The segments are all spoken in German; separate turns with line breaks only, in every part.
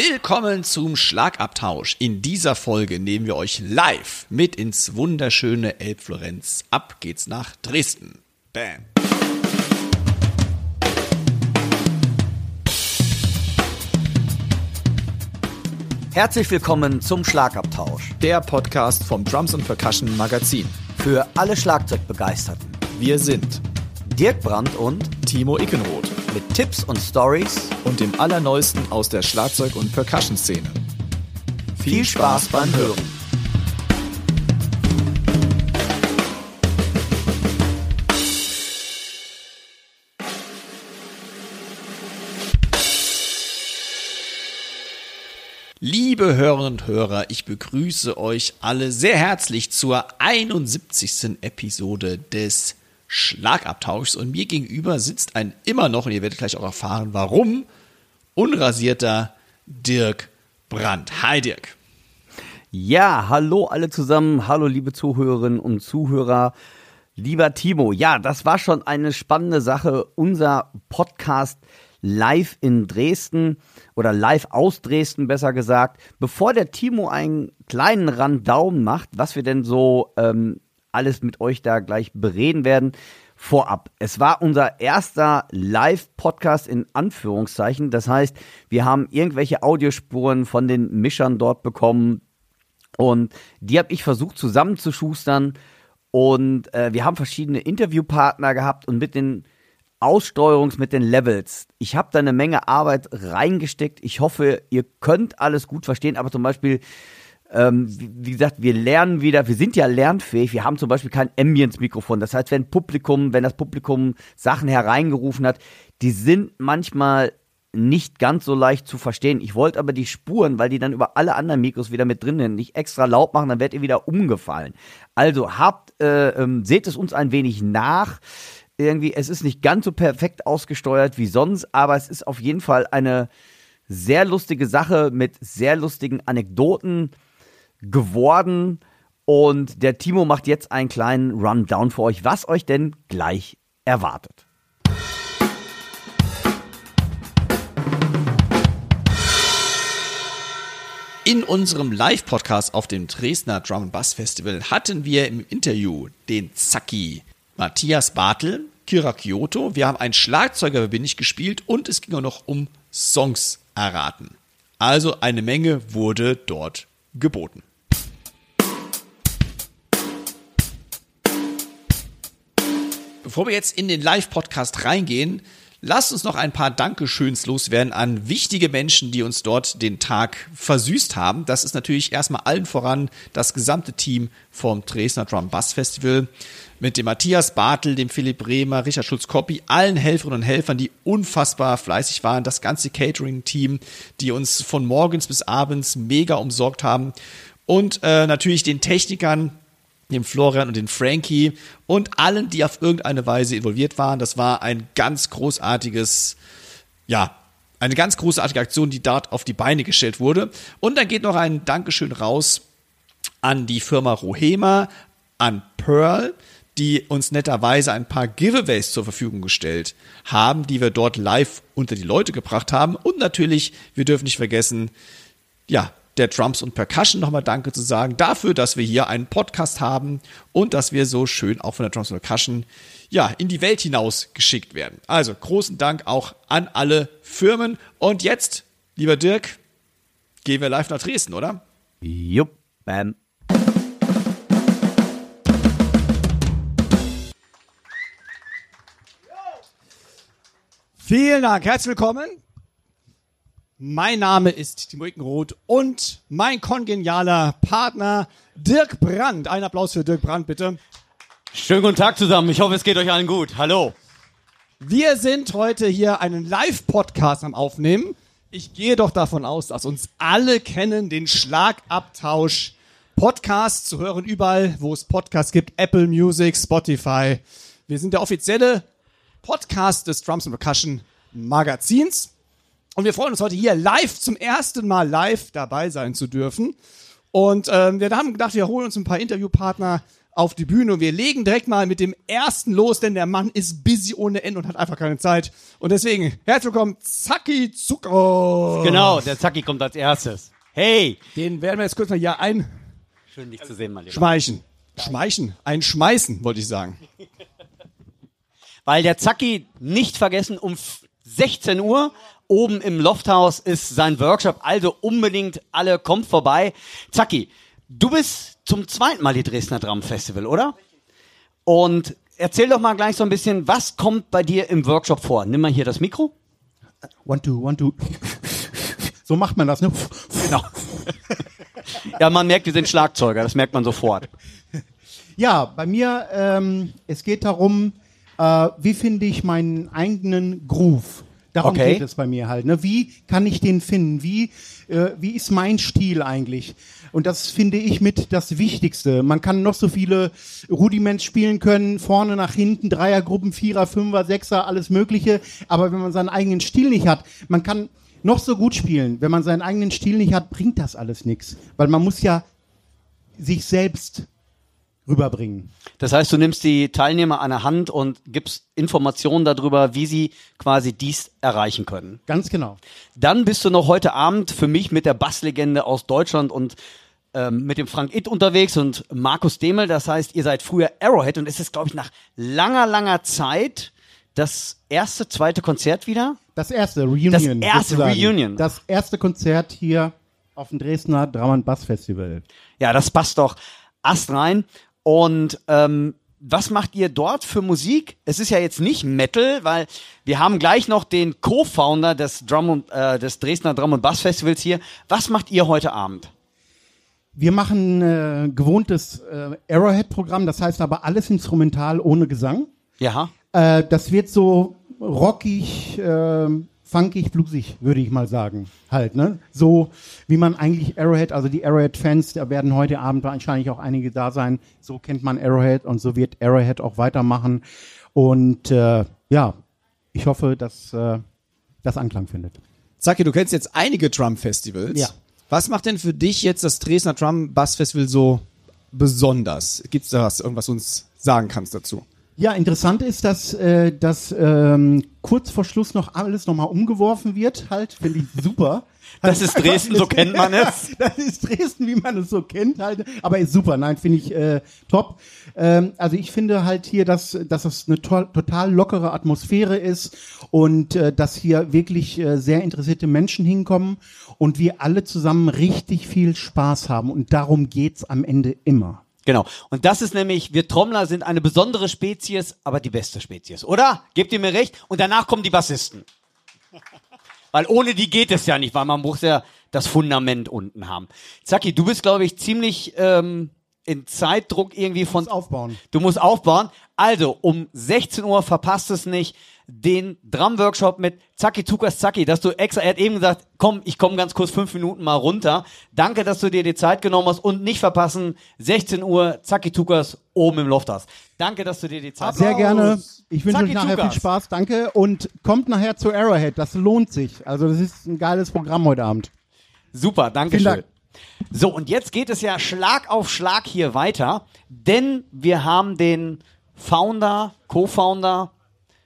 Willkommen zum Schlagabtausch. In dieser Folge nehmen wir euch live mit ins wunderschöne Elbflorenz. Ab geht's nach Dresden. Bam.
Herzlich willkommen zum Schlagabtausch.
Der Podcast vom Drums and Percussion Magazin.
Für alle Schlagzeugbegeisterten.
Wir sind
Dirk Brandt und
Timo Ickenroth
mit Tipps und Stories
und dem Allerneuesten aus der Schlagzeug- und Percussion-Szene.
Viel Spaß beim Hören.
Liebe Hörerinnen und Hörer, ich begrüße euch alle sehr herzlich zur 71. Episode des Schlagabtauschs und mir gegenüber sitzt ein immer noch, und ihr werdet gleich auch erfahren, warum, unrasierter Dirk Brandt. Hi Dirk.
Ja, hallo alle zusammen, hallo liebe Zuhörerinnen und Zuhörer. Lieber Timo, ja, das war schon eine spannende Sache. Unser Podcast live in Dresden oder live aus Dresden besser gesagt. Bevor der Timo einen kleinen Randaumen macht, was wir denn so ähm, alles mit euch da gleich bereden werden, vorab. Es war unser erster Live-Podcast in Anführungszeichen. Das heißt, wir haben irgendwelche Audiospuren von den Mischern dort bekommen und die habe ich versucht zusammenzuschustern. Und äh, wir haben verschiedene Interviewpartner gehabt und mit den Aussteuerungs mit den Levels. Ich habe da eine Menge Arbeit reingesteckt. Ich hoffe, ihr könnt alles gut verstehen, aber zum Beispiel, ähm, wie, gesagt, wir lernen wieder, wir sind ja lernfähig, wir haben zum Beispiel kein Ambience-Mikrofon. Das heißt, wenn Publikum, wenn das Publikum Sachen hereingerufen hat, die sind manchmal nicht ganz so leicht zu verstehen. Ich wollte aber die Spuren, weil die dann über alle anderen Mikros wieder mit drin sind, nicht extra laut machen, dann werdet ihr wieder umgefallen. Also habt, äh, ähm, seht es uns ein wenig nach irgendwie, es ist nicht ganz so perfekt ausgesteuert wie sonst, aber es ist auf jeden Fall eine sehr lustige Sache mit sehr lustigen Anekdoten geworden. Und der Timo macht jetzt einen kleinen Rundown für euch, was euch denn gleich erwartet.
In unserem Live-Podcast auf dem Dresdner Drum Bass Festival hatten wir im Interview den Zacki Matthias Bartel, Kira Kyoto. Wir haben einen Schlagzeuger bin ich gespielt und es ging auch noch um Songs erraten. Also eine Menge wurde dort geboten. Bevor wir jetzt in den Live-Podcast reingehen, lasst uns noch ein paar Dankeschöns loswerden an wichtige Menschen, die uns dort den Tag versüßt haben. Das ist natürlich erstmal allen voran das gesamte Team vom Dresdner Drum Bass Festival mit dem Matthias Bartel, dem Philipp Bremer, Richard Schulz-Koppi, allen Helferinnen und Helfern, die unfassbar fleißig waren, das ganze Catering-Team, die uns von morgens bis abends mega umsorgt haben und äh, natürlich den Technikern, dem Florian und den Frankie und allen, die auf irgendeine Weise involviert waren. Das war ein ganz großartiges, ja, eine ganz großartige Aktion, die dort auf die Beine gestellt wurde. Und dann geht noch ein Dankeschön raus an die Firma Rohema, an Pearl, die uns netterweise ein paar Giveaways zur Verfügung gestellt haben, die wir dort live unter die Leute gebracht haben. Und natürlich, wir dürfen nicht vergessen, ja, der Drums und Percussion nochmal Danke zu sagen dafür, dass wir hier einen Podcast haben und dass wir so schön auch von der Drums und Percussion ja, in die Welt hinaus geschickt werden. Also großen Dank auch an alle Firmen. Und jetzt, lieber Dirk, gehen wir live nach Dresden, oder?
Jupp, bam.
Vielen Dank, herzlich willkommen. Mein Name ist Timo Ickenroth und mein kongenialer Partner Dirk Brandt. Ein Applaus für Dirk Brandt, bitte.
Schönen guten Tag zusammen. Ich hoffe, es geht euch allen gut. Hallo.
Wir sind heute hier einen Live-Podcast am Aufnehmen. Ich gehe doch davon aus, dass uns alle kennen, den Schlagabtausch Podcast zu hören überall, wo es Podcasts gibt. Apple Music, Spotify. Wir sind der offizielle Podcast des Drums and Percussion Magazins. Und wir freuen uns heute hier live zum ersten Mal live dabei sein zu dürfen. Und ähm, wir haben gedacht, wir holen uns ein paar Interviewpartner
auf die Bühne und wir legen direkt mal mit dem ersten los, denn der Mann ist busy ohne Ende und hat einfach keine Zeit. Und deswegen, herzlich willkommen, Zacki Zucker.
Genau, der Zacki kommt als erstes. Hey!
Den werden wir jetzt kurz mal hier einschmeichen.
Schön, dich zu sehen, mein Lieber.
Schmeichen. Einschmeißen, wollte ich sagen.
Weil der Zacki, nicht vergessen, um f- 16 Uhr oben im Lofthaus ist sein Workshop. Also unbedingt alle kommt vorbei. Zacki, du bist zum zweiten Mal die Dresdner Drum Festival, oder? Und erzähl doch mal gleich so ein bisschen, was kommt bei dir im Workshop vor? Nimm mal hier das Mikro.
One, two, one, two. So macht man das, ne?
Genau. ja, man merkt, wir sind Schlagzeuger, das merkt man sofort.
Ja, bei mir, ähm, es geht darum, äh, wie finde ich meinen eigenen Groove? Darum
Okay.
geht es bei mir halt. Ne? Wie kann ich den finden? Wie, äh, wie ist mein Stil eigentlich? Und das finde ich mit das Wichtigste. Man kann noch so viele Rudiments spielen können, vorne nach hinten, Dreiergruppen, Vierer, Fünfer, Sechser, alles Mögliche. Aber wenn man seinen eigenen Stil nicht hat, man kann noch so gut spielen. Wenn man seinen eigenen Stil nicht hat, bringt das alles nichts. Weil man muss ja sich selbst rüberbringen.
Das heißt, du nimmst die Teilnehmer an der Hand und gibst Informationen darüber, wie sie quasi dies erreichen können.
Ganz genau.
Dann bist du noch heute Abend für mich mit der Basslegende aus Deutschland und ähm, mit dem Frank Itt unterwegs und Markus Demel. Das heißt, ihr seid früher Arrowhead und es ist, glaube ich, nach langer, langer Zeit das erste, zweite Konzert wieder.
Das erste Reunion.
Das erste
sozusagen.
Reunion.
Das erste Konzert hier auf dem Dresdner Drum Bass Festival.
Ja, das passt doch Ast rein. Und ähm, was macht ihr dort für Musik? Es ist ja jetzt nicht Metal, weil wir haben gleich noch den Co-Founder des, Drum und, äh, des Dresdner Drum und Bass Festivals hier. Was macht ihr heute Abend?
Wir machen äh, gewohntes äh, Arrowhead-Programm, das heißt aber alles instrumental ohne Gesang.
Ja.
Äh, das wird so rockig, äh, funkig, bluesig, würde ich mal sagen. Halt, ne? So wie man eigentlich Arrowhead, also die Arrowhead-Fans, da werden heute Abend wahrscheinlich auch einige da sein. So kennt man Arrowhead und so wird Arrowhead auch weitermachen. Und äh, ja, ich hoffe, dass äh, das Anklang findet.
Zacki, du kennst jetzt einige Drum-Festivals.
Ja.
Was macht denn für dich jetzt das Dresdner Drum Bass Festival so besonders? Gibt's da was, irgendwas uns sagen kannst dazu?
Ja, interessant ist, dass, äh, dass ähm, kurz vor Schluss noch alles nochmal umgeworfen wird. Halt, finde ich super.
Das ist Dresden, so kennt man es.
Das ist Dresden, wie man es so kennt halt. Aber ist super, nein, finde ich äh, top. Ähm, also ich finde halt hier, dass, dass es eine to total lockere Atmosphäre ist und äh, dass hier wirklich äh, sehr interessierte Menschen hinkommen und wir alle zusammen richtig viel Spaß haben. Und darum geht's am Ende immer.
Genau. Und das ist nämlich, wir Trommler sind eine besondere Spezies, aber die beste Spezies, oder? Gebt ihr mir recht? Und danach kommen die Bassisten. Weil ohne die geht es ja nicht, weil man muss ja das Fundament unten haben. Zacki, du bist, glaube ich, ziemlich ähm, in Zeitdruck irgendwie von.
Muss aufbauen.
Du musst aufbauen. Also, um 16 Uhr verpasst es nicht den Drum-Workshop mit Zacki Tukas Zacki, dass du extra, er hat eben gesagt, komm, ich komme ganz kurz fünf Minuten mal runter. Danke, dass du dir die Zeit genommen hast und nicht verpassen, 16 Uhr Zacki Tukas oben im Loft hast. Danke, dass du dir die Zeit
Sehr gerne. Ich wünsche euch nachher viel Spaß. Danke. Und kommt nachher zu Arrowhead. Das lohnt sich. Also das ist ein geiles Programm heute Abend.
Super, danke
Vielen
schön.
Dank.
So, und jetzt geht es ja Schlag auf Schlag hier weiter, denn wir haben den Founder, Co-Founder,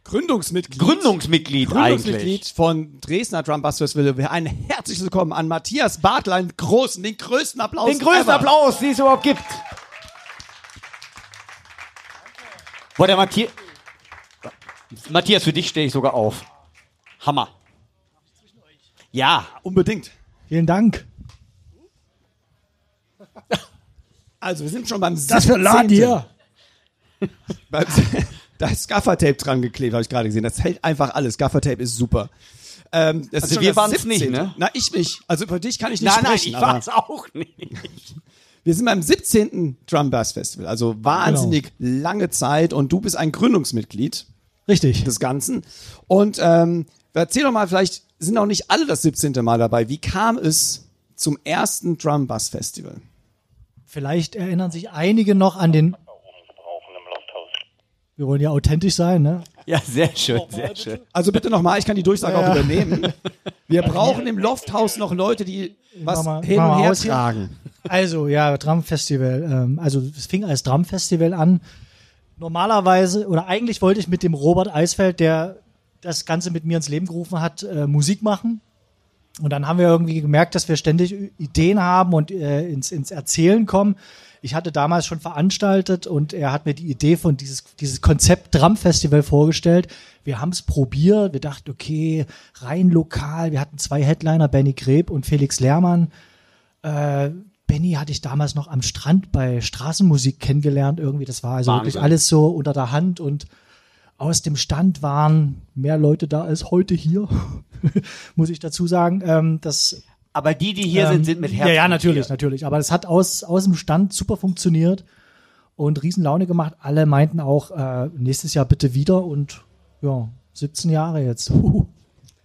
Gründungsmitglied.
Gründungsmitglied,
Gründungsmitglied
eigentlich.
von Dresdner Drum Bass Festival. Ein herzliches Willkommen an Matthias Bartl, einen großen, den größten Applaus.
Den größten
ever.
Applaus, den es überhaupt gibt. Boah, der Matthias. Matthias, für dich stehe ich sogar auf. Hammer. Ja,
Unbedingt.
Vielen Dank.
Also, wir sind schon beim
Das für Laden
17..
hier.
Beim- Da ist Gaffertape dran geklebt, habe ich gerade gesehen. Das hält einfach alles. Gaffertape ist super. Ähm, das
Also wir
das
waren's nicht,
17..
ne?
Na, ich nicht. Also für dich kann ich nicht
nein, nein,
sprechen.
ich
aber
war es auch nicht.
wir sind beim 17. Drum Bass Festival. Also wahnsinnig lange Zeit und du bist ein Gründungsmitglied
Richtig.
des Ganzen. Und ähm, erzähl doch mal, vielleicht sind auch nicht alle das 17. Mal dabei. Wie kam es zum ersten Drum Bass Festival?
Vielleicht erinnern sich einige noch an den. Wir wollen ja authentisch sein, ne?
Ja, sehr schön, sehr schön.
Also bitte nochmal, ich kann die Durchsage auch
Ja.
übernehmen. Wir brauchen im Lofthaus noch Leute, die was
mal-
hin und her tragen.
Also, ja, Drumfestival. Ähm, also, es fing als Drumfestival an. Normalerweise, oder eigentlich wollte ich mit dem Robert Eisfeld, der das Ganze mit mir ins Leben gerufen hat, äh, Musik machen. Und dann haben wir irgendwie gemerkt, dass wir ständig Ideen haben und äh, ins, ins Erzählen kommen. Ich hatte damals schon veranstaltet und er hat mir die Idee von dieses, dieses Konzept Drum Festival vorgestellt. Wir haben es probiert. Wir dachten, okay, rein lokal. Wir hatten zwei Headliner, Benny Greb und Felix Lehrmann. Äh, Benny hatte ich damals noch am Strand bei Straßenmusik kennengelernt. Irgendwie, das war also
Wahnsinn.
wirklich alles so unter der Hand und aus dem Stand waren mehr Leute da als heute hier, muss ich dazu sagen. Ähm, das,
Aber die, die hier
ähm,
sind, sind mit Herz.
Ja, ja, natürlich,
Gier.
natürlich. Aber es hat aus, aus dem Stand super funktioniert und riesen Laune gemacht. Alle meinten auch, äh, nächstes Jahr bitte wieder und ja, 17 Jahre jetzt.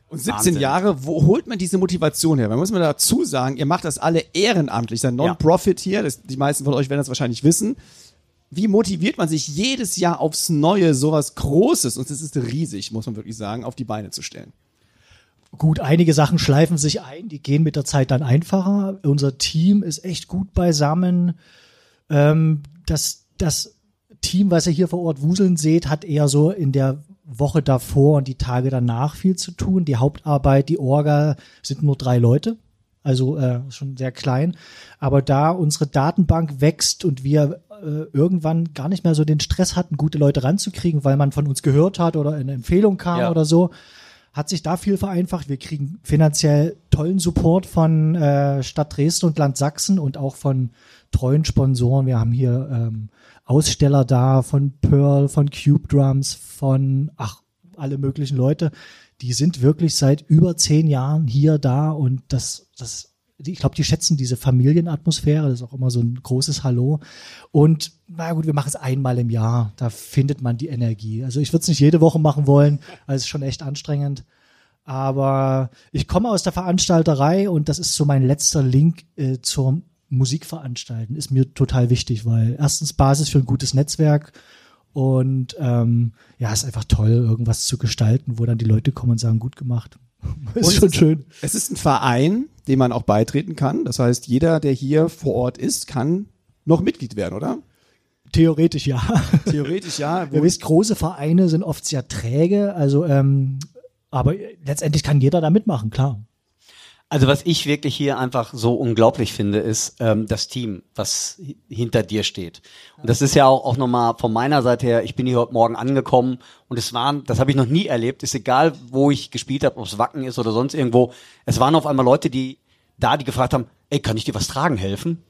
Und 17
Wahnsinn.
Jahre, wo holt man diese Motivation her? Man muss mal dazu sagen, ihr macht das alle ehrenamtlich, das ist ein Non-Profit hier, das, die meisten von euch werden das wahrscheinlich wissen. Wie motiviert man sich jedes Jahr aufs Neue sowas Großes, und das ist riesig, muss man wirklich sagen, auf die Beine zu stellen?
Gut, einige Sachen schleifen sich ein, die gehen mit der Zeit dann einfacher. Unser Team ist echt gut beisammen. Ähm, das, das Team, was ihr hier vor Ort wuseln seht, hat eher so in der Woche davor und die Tage danach viel zu tun. Die Hauptarbeit, die Orga sind nur drei Leute, also äh, schon sehr klein. Aber da unsere Datenbank wächst und wir äh, irgendwann gar nicht mehr so den Stress hatten, gute Leute ranzukriegen, weil man von uns gehört hat oder eine Empfehlung kam
Ja.
oder so, hat sich da viel vereinfacht. Wir kriegen finanziell tollen Support von äh, Stadt Dresden und Land Sachsen und auch von treuen Sponsoren. Wir haben hier ähm, Aussteller da von Pearl, von Cube Drums, von ach alle möglichen Leute. Die sind wirklich seit über zehn Jahren hier da und das, das, ich glaube, die schätzen diese Familienatmosphäre. Das ist auch immer so ein großes Hallo. Und na gut, wir machen es einmal im Jahr. Da findet man die Energie. Also ich würde es nicht jede Woche machen wollen, weil es ist schon echt anstrengend. Aber ich komme aus der Veranstalterei und das ist so mein letzter Link äh, zur Musikveranstalten. Ist mir total wichtig, weil erstens Basis für ein gutes Netzwerk und ähm, ja, ist einfach toll, irgendwas zu gestalten, wo dann die Leute kommen und sagen, gut gemacht. ist schon
es
schön.
Es ist ein Verein, dem man auch beitreten kann. Das heißt, jeder, der hier vor Ort ist, kann noch Mitglied werden, oder?
Theoretisch ja.
Theoretisch ja.
Ihr wisst, große Vereine sind oft sehr träge, also ähm, aber letztendlich kann jeder da mitmachen, klar.
Also was ich wirklich hier einfach so unglaublich finde, ist ähm, das Team, was hi- hinter dir steht. Und das ist ja auch, auch nochmal von meiner Seite her, ich bin hier heute Morgen angekommen und es waren, das habe ich noch nie erlebt, ist egal, wo ich gespielt habe, ob es Wacken ist oder sonst irgendwo, es waren auf einmal Leute, die da, die gefragt haben, ey, kann ich dir was tragen helfen?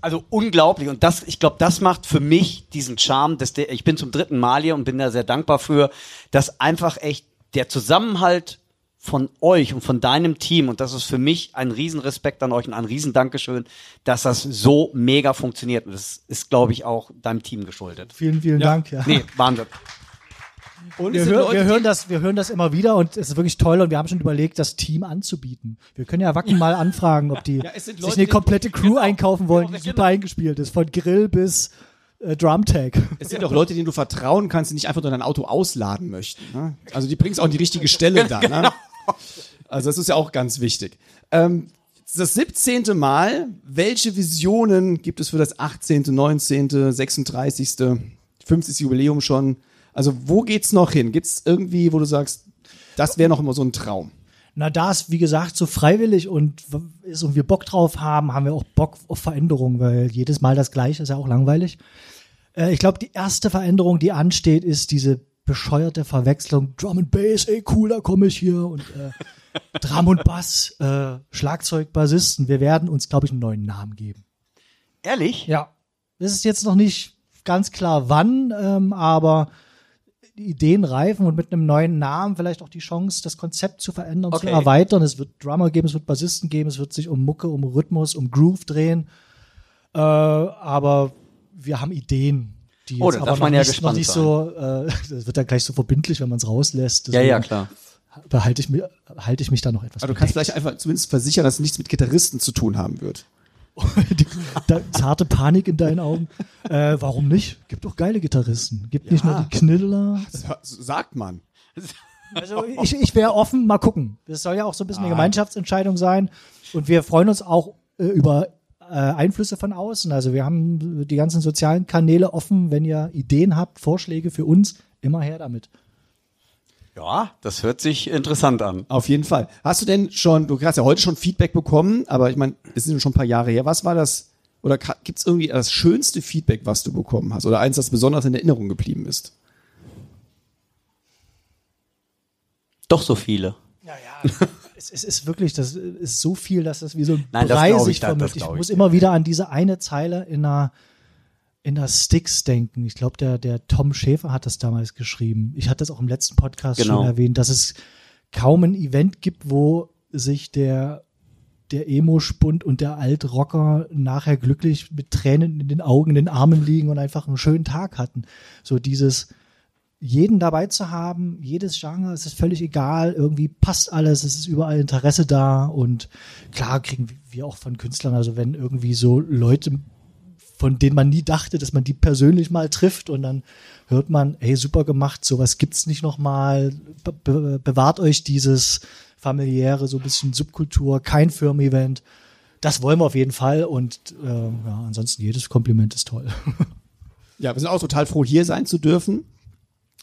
Also unglaublich und das, ich glaube, das macht für mich diesen Charme, dass der, ich bin zum dritten Mal hier und bin da sehr dankbar für, dass einfach echt der Zusammenhalt von euch und von deinem Team und das ist für mich ein Riesenrespekt an euch und ein Riesendankeschön, dass das so mega funktioniert und das ist, glaube ich, auch deinem Team geschuldet.
Vielen, vielen Dank. Ja.
Nee, Wahnsinn.
Und
Wir,
es sind
hör,
Leute,
wir, hören das, wir hören das immer wieder und es ist wirklich toll und wir haben schon überlegt, das Team anzubieten. Wir können ja Wacken mal anfragen, ob die
Ja,
sich
Leute,
eine komplette Crew
Genau.
einkaufen wollen,
Genau,
die
genau.
super eingespielt ist, von Grill bis äh, Drumtag.
Es sind auch Leute, denen du vertrauen kannst, die nicht einfach nur dein Auto ausladen möchten. Ne? Also die bringst auch an die richtige Stelle da. Ne? Also das ist ja auch ganz wichtig. Ähm, das 17. Mal, welche Visionen gibt es für das 18., 19., 36., 50. Jubiläum schon? Also wo geht's noch hin? Gibt's irgendwie, wo du sagst, das wäre noch immer so ein Traum?
Na, da es, wie gesagt, so freiwillig und ist und wir Bock drauf haben, haben wir auch Bock auf Veränderung, weil jedes Mal das Gleiche ist ja auch langweilig. Äh, ich glaube, die erste Veränderung, die ansteht, ist diese bescheuerte Verwechslung Drum and Bass, ey cool, da komme ich hier und äh, Drum und Bass, äh, Schlagzeug, Bassisten. Wir werden uns, glaube ich, einen neuen Namen geben.
Ehrlich?
Ja. Das ist jetzt noch nicht ganz klar wann, ähm, aber die Ideen reifen und mit einem neuen Namen vielleicht auch die Chance, das Konzept zu verändern, zu
Okay.
erweitern. Es wird Drummer geben, es wird Bassisten geben, es wird sich um Mucke, um Rhythmus, um Groove drehen. Äh, aber wir haben Ideen, die
Oh,
jetzt
da
aber
darf
noch
man ja
nicht, noch
gespannt
nicht so, äh, das wird dann gleich so verbindlich, wenn man es rauslässt.
Ja, ja,
Deswegen
klar.
Behalte ich, mir, halte ich mich da noch etwas
Aber du kannst vielleicht einfach zumindest versichern, dass es nichts mit Gitarristen zu tun haben wird.
die, da, zarte Panik in deinen Augen. Äh, warum nicht? Gibt doch geile Gitarristen. Gibt nicht nur die Knüller.
Das sagt man.
Also ich, ich wäre offen, mal gucken. Das soll ja auch so ein bisschen eine Gemeinschaftsentscheidung sein. Und wir freuen uns auch äh, über äh, Einflüsse von außen. Also wir haben die ganzen sozialen Kanäle offen. Wenn ihr Ideen habt, Vorschläge für uns, immer her damit.
Ja, das hört sich interessant an.
Auf jeden Fall. Hast du denn schon, du hast ja heute schon Feedback bekommen, aber ich meine, es sind schon ein paar Jahre her. Was war das, oder gibt es irgendwie das schönste Feedback, was du bekommen hast? Oder eins, das besonders in Erinnerung geblieben ist?
Doch so viele.
Ja, ja. es, es ist wirklich, das ist so viel, dass das wie so ein
Nein,
Brei
ich,
Ich muss immer wieder an diese eine Zeile in einer in der Sticks denken. Ich glaube, der, der Tom Schäfer hat das damals geschrieben. Ich hatte das auch im letzten Podcast
Genau.
schon erwähnt, dass es kaum ein Event gibt, wo sich der der Emo-Spund und der Altrocker nachher glücklich mit Tränen in den Augen, in den Armen liegen und einfach einen schönen Tag hatten. So dieses, jeden dabei zu haben, jedes Genre, es ist völlig egal, irgendwie passt alles, es ist überall Interesse da und klar kriegen wir auch von Künstlern, also wenn irgendwie so Leute, von denen man nie dachte, dass man die persönlich mal trifft und dann hört man, hey, super gemacht, sowas gibt's nicht nochmal, be be bewahrt euch dieses familiäre, so ein bisschen Subkultur, kein Firmen-Event. Das wollen wir auf jeden Fall und äh, ja, ansonsten jedes Kompliment ist toll.
Ja, wir sind auch total froh, hier sein zu dürfen.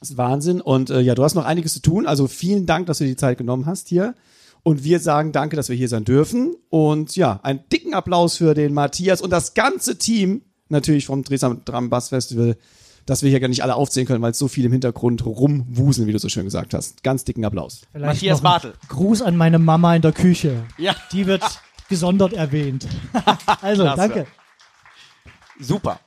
Das ist Wahnsinn. Und äh, ja, du hast noch einiges zu tun. Also vielen Dank, dass du dir die Zeit genommen hast hier. Und wir sagen danke, dass wir hier sein dürfen. Und ja, einen dicken Applaus für den Matthias und das ganze Team natürlich vom Dresdner Drum Bass Festival, dass wir hier gar nicht alle aufzählen können, weil es so viel im Hintergrund rumwuseln, wie du so schön gesagt hast. Ganz dicken Applaus.
Vielleicht
Matthias Bartel.
Gruß an meine Mama in der Küche.
Ja.
Die wird gesondert erwähnt. also,
Klasse.
danke.
Super.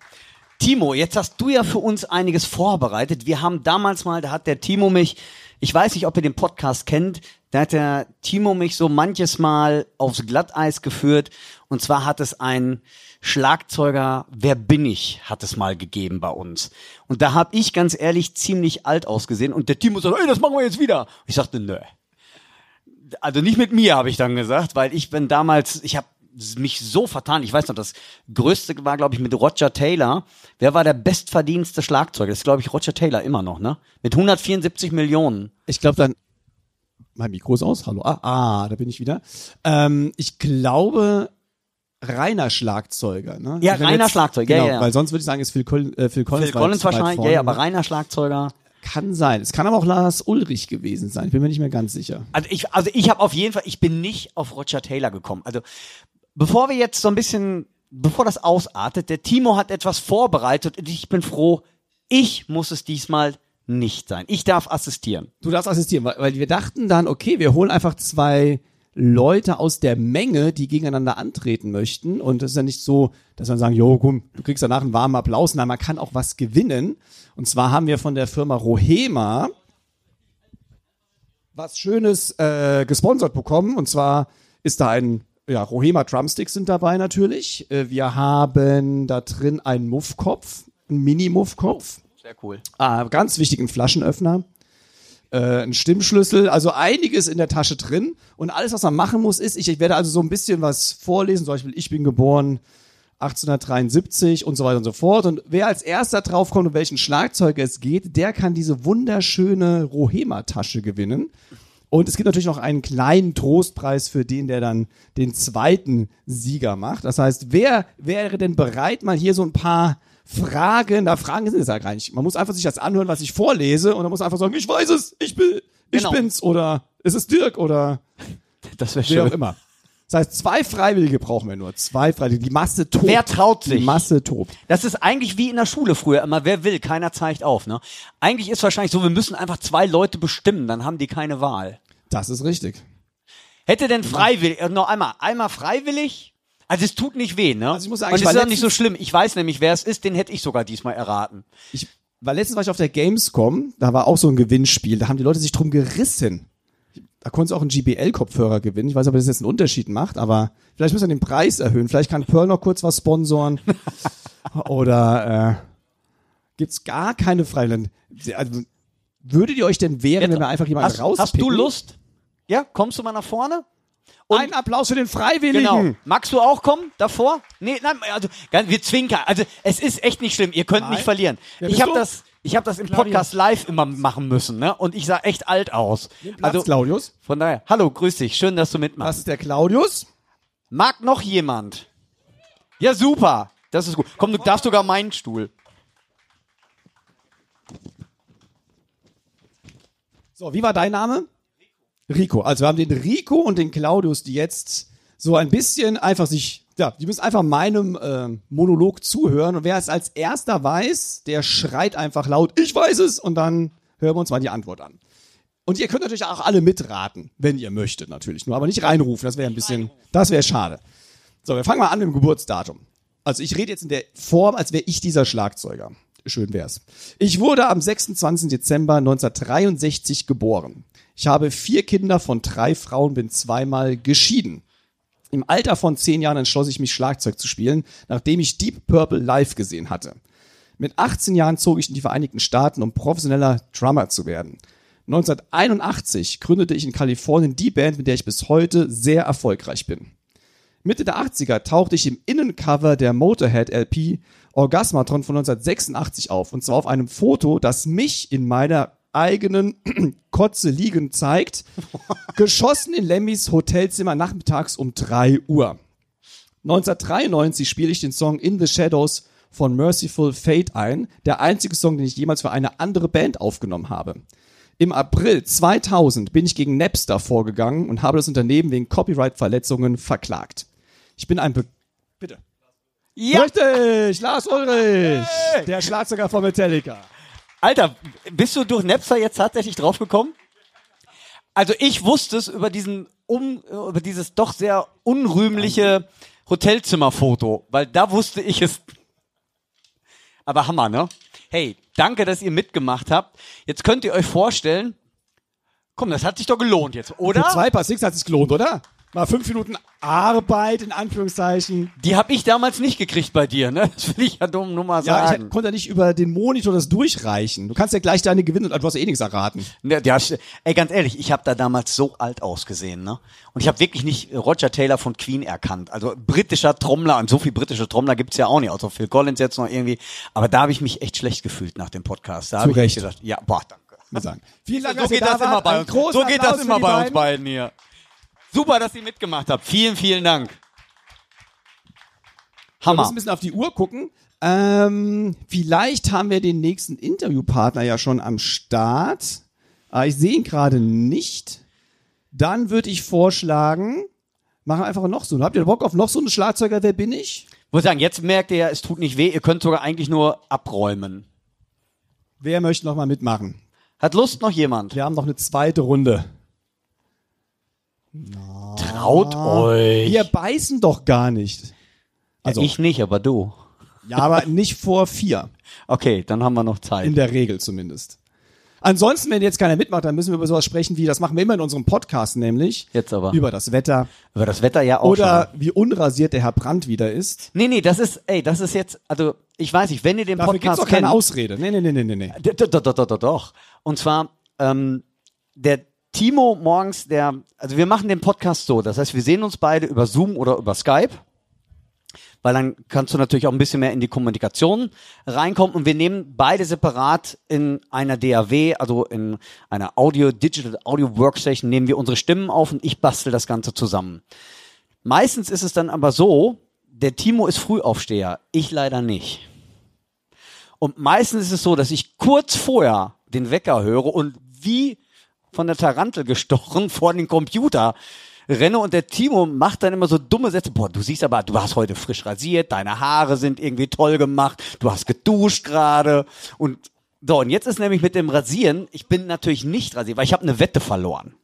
Timo, jetzt hast du ja für uns einiges vorbereitet. Wir haben damals mal, da hat der Timo mich, ich weiß nicht, ob ihr den Podcast kennt, da hat der Timo mich so manches Mal aufs Glatteis geführt. Und zwar hat es ein Schlagzeuger, wer bin ich, hat es mal gegeben bei uns. Und da habe ich ganz ehrlich ziemlich alt ausgesehen. Und der Timo sagt, ey, das machen wir jetzt wieder. Ich sagte, nö. Also nicht mit mir, habe ich dann gesagt, weil ich bin damals, ich habe mich so vertan. Ich weiß noch, das größte war, glaube ich, mit Roger Taylor. Wer war der bestverdienste Schlagzeuger? Das ist, glaube ich, Roger Taylor immer noch, ne? Mit 174 Millionen.
Ich glaube dann. Mein Mikro ist aus. Hallo. Ah, ah da bin ich wieder. Ähm, ich glaube, reiner Schlagzeuger. Ne?
Ja, reiner
jetzt-
Schlagzeuger, ja,
Genau,
ja.
weil sonst würde ich sagen, ist Phil, Col äh, Phil Collins.
Phil Collins wahrscheinlich, ja,
vorne,
ja, aber
ne?
reiner Schlagzeuger.
Kann sein. Es kann aber auch Lars Ulrich gewesen sein. Ich bin mir nicht mehr ganz sicher.
Also ich, also ich habe auf jeden Fall, ich bin nicht auf Roger Taylor gekommen. Also bevor wir jetzt so ein bisschen, bevor das ausartet, der Timo hat etwas vorbereitet und ich bin froh, ich muss es diesmal nicht sein. Ich darf assistieren.
Du darfst assistieren, weil, weil wir dachten dann, okay, wir holen einfach zwei Leute aus der Menge, die gegeneinander antreten möchten. Und das ist ja nicht so, dass man sagen, jo, komm, du kriegst danach einen warmen Applaus. Nein, man kann auch was gewinnen. Und zwar haben wir von der Firma Rohema was Schönes äh, gesponsert bekommen. Und zwar ist da ein, ja, Rohema Drumsticks sind dabei natürlich. Äh, wir haben da drin einen Muffkopf, einen Mini-Muffkopf.
Sehr cool.
Ah, ganz wichtigen Flaschenöffner, äh, ein Stimmschlüssel, also einiges in der Tasche drin. Und alles, was man machen muss, ist, ich, ich werde also so ein bisschen was vorlesen, zum Beispiel, ich bin geboren 1873 und so weiter und so fort. Und wer als erster draufkommt, um welchen Schlagzeuger es geht, der kann diese wunderschöne Rohema-Tasche gewinnen. Und es gibt natürlich noch einen kleinen Trostpreis für den, der dann den zweiten Sieger macht. Das heißt, wer wäre denn bereit, mal hier so ein paar Fragen, da Fragen sind es ja gar nicht. Man muss einfach sich das anhören, was ich vorlese und dann muss einfach sagen, ich weiß es, ich bin, ich
Genau.
bin's oder es ist Dirk oder
Das wäre
wer auch
schön.
immer. Das heißt, zwei Freiwillige brauchen wir nur. Zwei Freiwillige. Die Masse tobt.
Wer traut sich?
Die Masse tobt.
Das ist eigentlich wie in der Schule früher immer, wer will, keiner zeigt auf. Ne? Eigentlich ist wahrscheinlich so, wir müssen einfach zwei Leute bestimmen, dann haben die keine Wahl.
Das ist richtig.
Hätte denn freiwillig, äh, noch einmal, einmal freiwillig? Also es tut nicht weh, ne?
Also ich muss sagen,
Und es ist auch nicht so schlimm. Ich weiß nämlich, wer es ist, den hätte ich sogar diesmal erraten.
Ich war letztens war ich auf der Gamescom, da war auch so ein Gewinnspiel, da haben die Leute sich drum gerissen. Da konntest du auch einen GBL-Kopfhörer gewinnen. Ich weiß nicht, ob das jetzt einen Unterschied macht, aber vielleicht müssen wir den Preis erhöhen. Vielleicht kann Pearl noch kurz was sponsoren. Oder äh, gibt's gar keine Freiwilligen. Also, würdet ihr euch denn wehren, wenn wir einfach jemanden
hast,
rauspicken?
hast du Lust? Ja, kommst du mal nach vorne? Und
Ein Applaus für den Freiwilligen.
Genau. Magst du auch kommen davor? Nee, nein, also wir zwinkern. Also es ist echt nicht schlimm. Ihr könnt
Nein.
nicht verlieren.
Wer
ich habe das, ich habe das im Podcast live immer machen müssen, ne? Und ich sah echt alt aus.
Platz,
Also
Claudius.
von daher, hallo, grüß dich, schön, dass du mitmachst.
Das ist der Claudius.
Mag noch jemand? Ja, super. Das ist gut. Komm, du darfst sogar meinen Stuhl.
So, wie war dein Name? Rico. Also wir haben den Rico und den Claudius, die jetzt so ein bisschen einfach sich, ja, die müssen einfach meinem äh, Monolog zuhören und wer es als erster weiß, der schreit einfach laut, ich weiß es und dann hören wir uns mal die Antwort an. Und ihr könnt natürlich auch alle mitraten, wenn ihr möchtet natürlich, nur aber nicht reinrufen, das wäre ein bisschen, das wäre schade. So, wir fangen mal an mit dem Geburtsdatum. Also ich rede jetzt in der Form, als wäre ich dieser Schlagzeuger. Schön wär's. Ich wurde am 26. Dezember 1963 geboren. Ich habe vier Kinder von drei Frauen, bin zweimal geschieden. Im Alter von zehn Jahren entschloss ich mich, Schlagzeug zu spielen, nachdem ich Deep Purple live gesehen hatte. Mit 18 Jahren zog ich in die Vereinigten Staaten, um professioneller Drummer zu werden. 1981 gründete ich in Kalifornien die Band, mit der ich bis heute sehr erfolgreich bin. Mitte der 80er tauchte ich im Innencover der Motorhead LP Orgasmatron von 1986 auf. Und zwar auf einem Foto, das mich in meiner eigenen Kotze liegen zeigt. geschossen in Lemmys Hotelzimmer nachmittags um 3 Uhr. 1993 spiele ich den Song In the Shadows von Merciful Fate ein. Der einzige Song, den ich jemals für eine andere Band aufgenommen habe. Im April 2000 bin ich gegen Napster vorgegangen und habe das Unternehmen wegen Copyright-Verletzungen verklagt. Ich bin ein Be Bitte.
Ja.
Richtig, Lars Ulrich, der Schlagzeuger von Metallica.
Alter, bist du durch Napster jetzt tatsächlich draufgekommen? Also ich wusste es über diesen um, über dieses doch sehr unrühmliche Hotelzimmerfoto, weil da wusste ich es. Aber Hammer, ne? Hey, danke, dass ihr mitgemacht habt. Jetzt könnt ihr euch vorstellen, komm, das hat sich doch gelohnt jetzt, oder?
Für zwei Paar Six hat sich gelohnt, oder? Mal fünf Minuten Arbeit, in Anführungszeichen.
Die habe ich damals nicht gekriegt bei dir, ne? Das will ich ja dumm nur mal
Ja,
sagen.
ich konnte ja nicht über den Monitor das durchreichen. Du kannst ja gleich deine gewinnen und du hast ja eh nichts erraten.
Ja, ja, ey, ganz ehrlich, ich habe da damals so alt ausgesehen, ne? Und ich habe wirklich nicht Roger Taylor von Queen erkannt. Also britischer Trommler, und so viel britische Trommler gibt's ja auch nicht, außer Phil Collins jetzt noch irgendwie. Aber da habe ich mich echt schlecht gefühlt nach dem Podcast. Da habe ich
Recht.
echt gedacht, ja, boah, danke.
Sagen. Vielen Dank,
So
dass ihr
geht
da
das immer
wart.
bei
Ein
uns. So geht
Applaus
das immer bei uns
beiden
hier. Super, dass ihr mitgemacht habt. Vielen, vielen Dank.
Wir
Hammer.
müssen ein bisschen auf die Uhr gucken. Ähm, vielleicht haben wir den nächsten Interviewpartner ja schon am Start. Aber ich sehe ihn gerade nicht. Dann würde ich vorschlagen, machen wir einfach noch so. Habt ihr Bock auf noch so einen Schlagzeuger? Wer bin ich?
Muss sagen, jetzt merkt ihr ja, es tut nicht weh. Ihr könnt sogar eigentlich nur abräumen.
Wer möchte noch mal mitmachen?
Hat Lust noch jemand?
Wir haben noch eine zweite Runde.
Traut euch.
Wir beißen doch gar nicht. Also,
ich nicht, aber du.
ja, aber nicht vor vier.
Okay, dann haben wir noch Zeit.
In der Regel zumindest. Ansonsten, wenn jetzt keiner mitmacht, dann müssen wir über sowas sprechen wie, das machen wir immer in unserem Podcast nämlich.
Jetzt aber.
Über das Wetter.
Über das Wetter ja auch
Oder
schon.
wie unrasiert der Herr Brandt wieder ist.
Nee, nee, das ist, ey, das ist jetzt, also, ich weiß nicht, wenn ihr den
Dafür gibt's
Podcast
doch keine
kennt.
Ausrede. Nee, nee, nee, nee, nee,
Doch, doch, doch, doch, doch. Und zwar, ähm, der Timo morgens, der, also wir machen den Podcast so, das heißt, wir sehen uns beide über Zoom oder über Skype, weil dann kannst du natürlich auch ein bisschen mehr in die Kommunikation reinkommen und wir nehmen beide separat in einer DAW, also in einer Audio, Digital Audio Workstation, nehmen wir unsere Stimmen auf und ich bastel das Ganze zusammen. Meistens ist es dann aber so, der Timo ist Frühaufsteher, ich leider nicht. Und meistens ist es so, dass ich kurz vorher den Wecker höre und wie von der Tarantel gestochen vor den Computer renne und der Timo macht dann immer so dumme Sätze. Boah, du siehst aber, du hast heute frisch rasiert, deine Haare sind irgendwie toll gemacht, du hast geduscht gerade und so, und jetzt ist nämlich mit dem Rasieren, ich bin natürlich nicht rasiert, weil ich habe eine Wette verloren.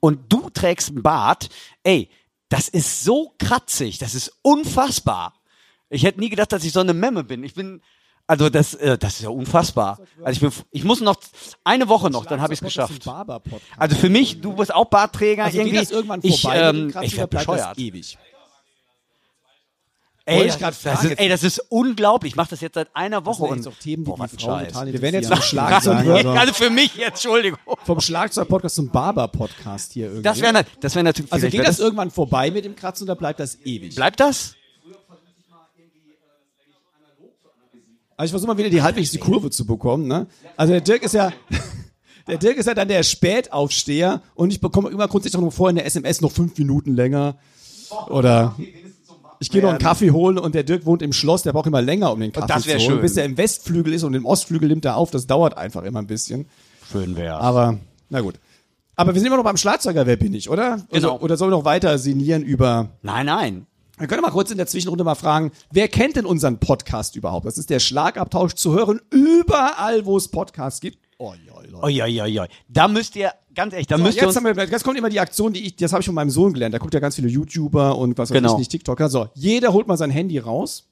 Und du trägst einen Bart, ey, das ist so kratzig, das ist unfassbar. Ich hätte nie gedacht, dass ich so eine Memme bin. Ich bin, also das, äh, das ist ja unfassbar. Also ich, bin, ich muss noch eine Woche noch, dann habe ich es geschafft. Also für mich, du bist auch Bartträger
Also
irgendwie.
geht das irgendwann
ich,
vorbei? mit dem
ähm, ich werde
das
bescheuert.
Ewig.
Ey, das,
ich
das
fragen.
ist, ey, das ist unglaublich. Ich mache das jetzt seit einer
Das
Woche
sind
und
Themen, die
Boah,
die Frauen Wir werden jetzt vom Schlagzeug,
also für mich jetzt, Entschuldigung.
vom Schlagzeug-Podcast zum Barber-Podcast hier irgendwie.
Das wäre das wär natürlich
also geht
wär
das irgendwann vorbei mit dem Kratzen oder bleibt das ewig?
Bleibt das?
Also ich versuche mal wieder die halbwegs die Kurve zu bekommen. Ne? Also der Dirk ist ja, der Dirk ist ja dann der Spätaufsteher und ich bekomme immer grundsätzlich noch vor in der SMS noch fünf Minuten länger oder Ich gehe noch einen. Kaffee holen und der Dirk wohnt im Schloss, der braucht immer länger, um den Kaffee
das
zu holen.
schön.
Bis er im Westflügel ist und im Ostflügel nimmt er auf. Das dauert einfach immer ein bisschen.
Schön wäre.
Aber, na gut. Aber wir sind immer noch beim Schlagzeuger, wer bin ich, oder?
Genau.
Oder, oder sollen wir noch weiter sinnieren über
Nein, nein.
Wir können mal kurz in der Zwischenrunde mal fragen, wer kennt denn unseren Podcast überhaupt? Das ist der Schlagabtausch zu hören überall, wo es Podcasts gibt. Ja, Leute.
Oi, oi, oi, oi. Da müsst ihr, ganz ehrlich, da
So,
müsst ihr
jetzt,
uns,
haben wir, jetzt kommt immer die Aktion, die ich, das habe ich von meinem Sohn gelernt. Der guckt ja ganz viele YouTuber und was weiß
Genau.
ich nicht, TikToker. So, jeder holt mal sein Handy raus.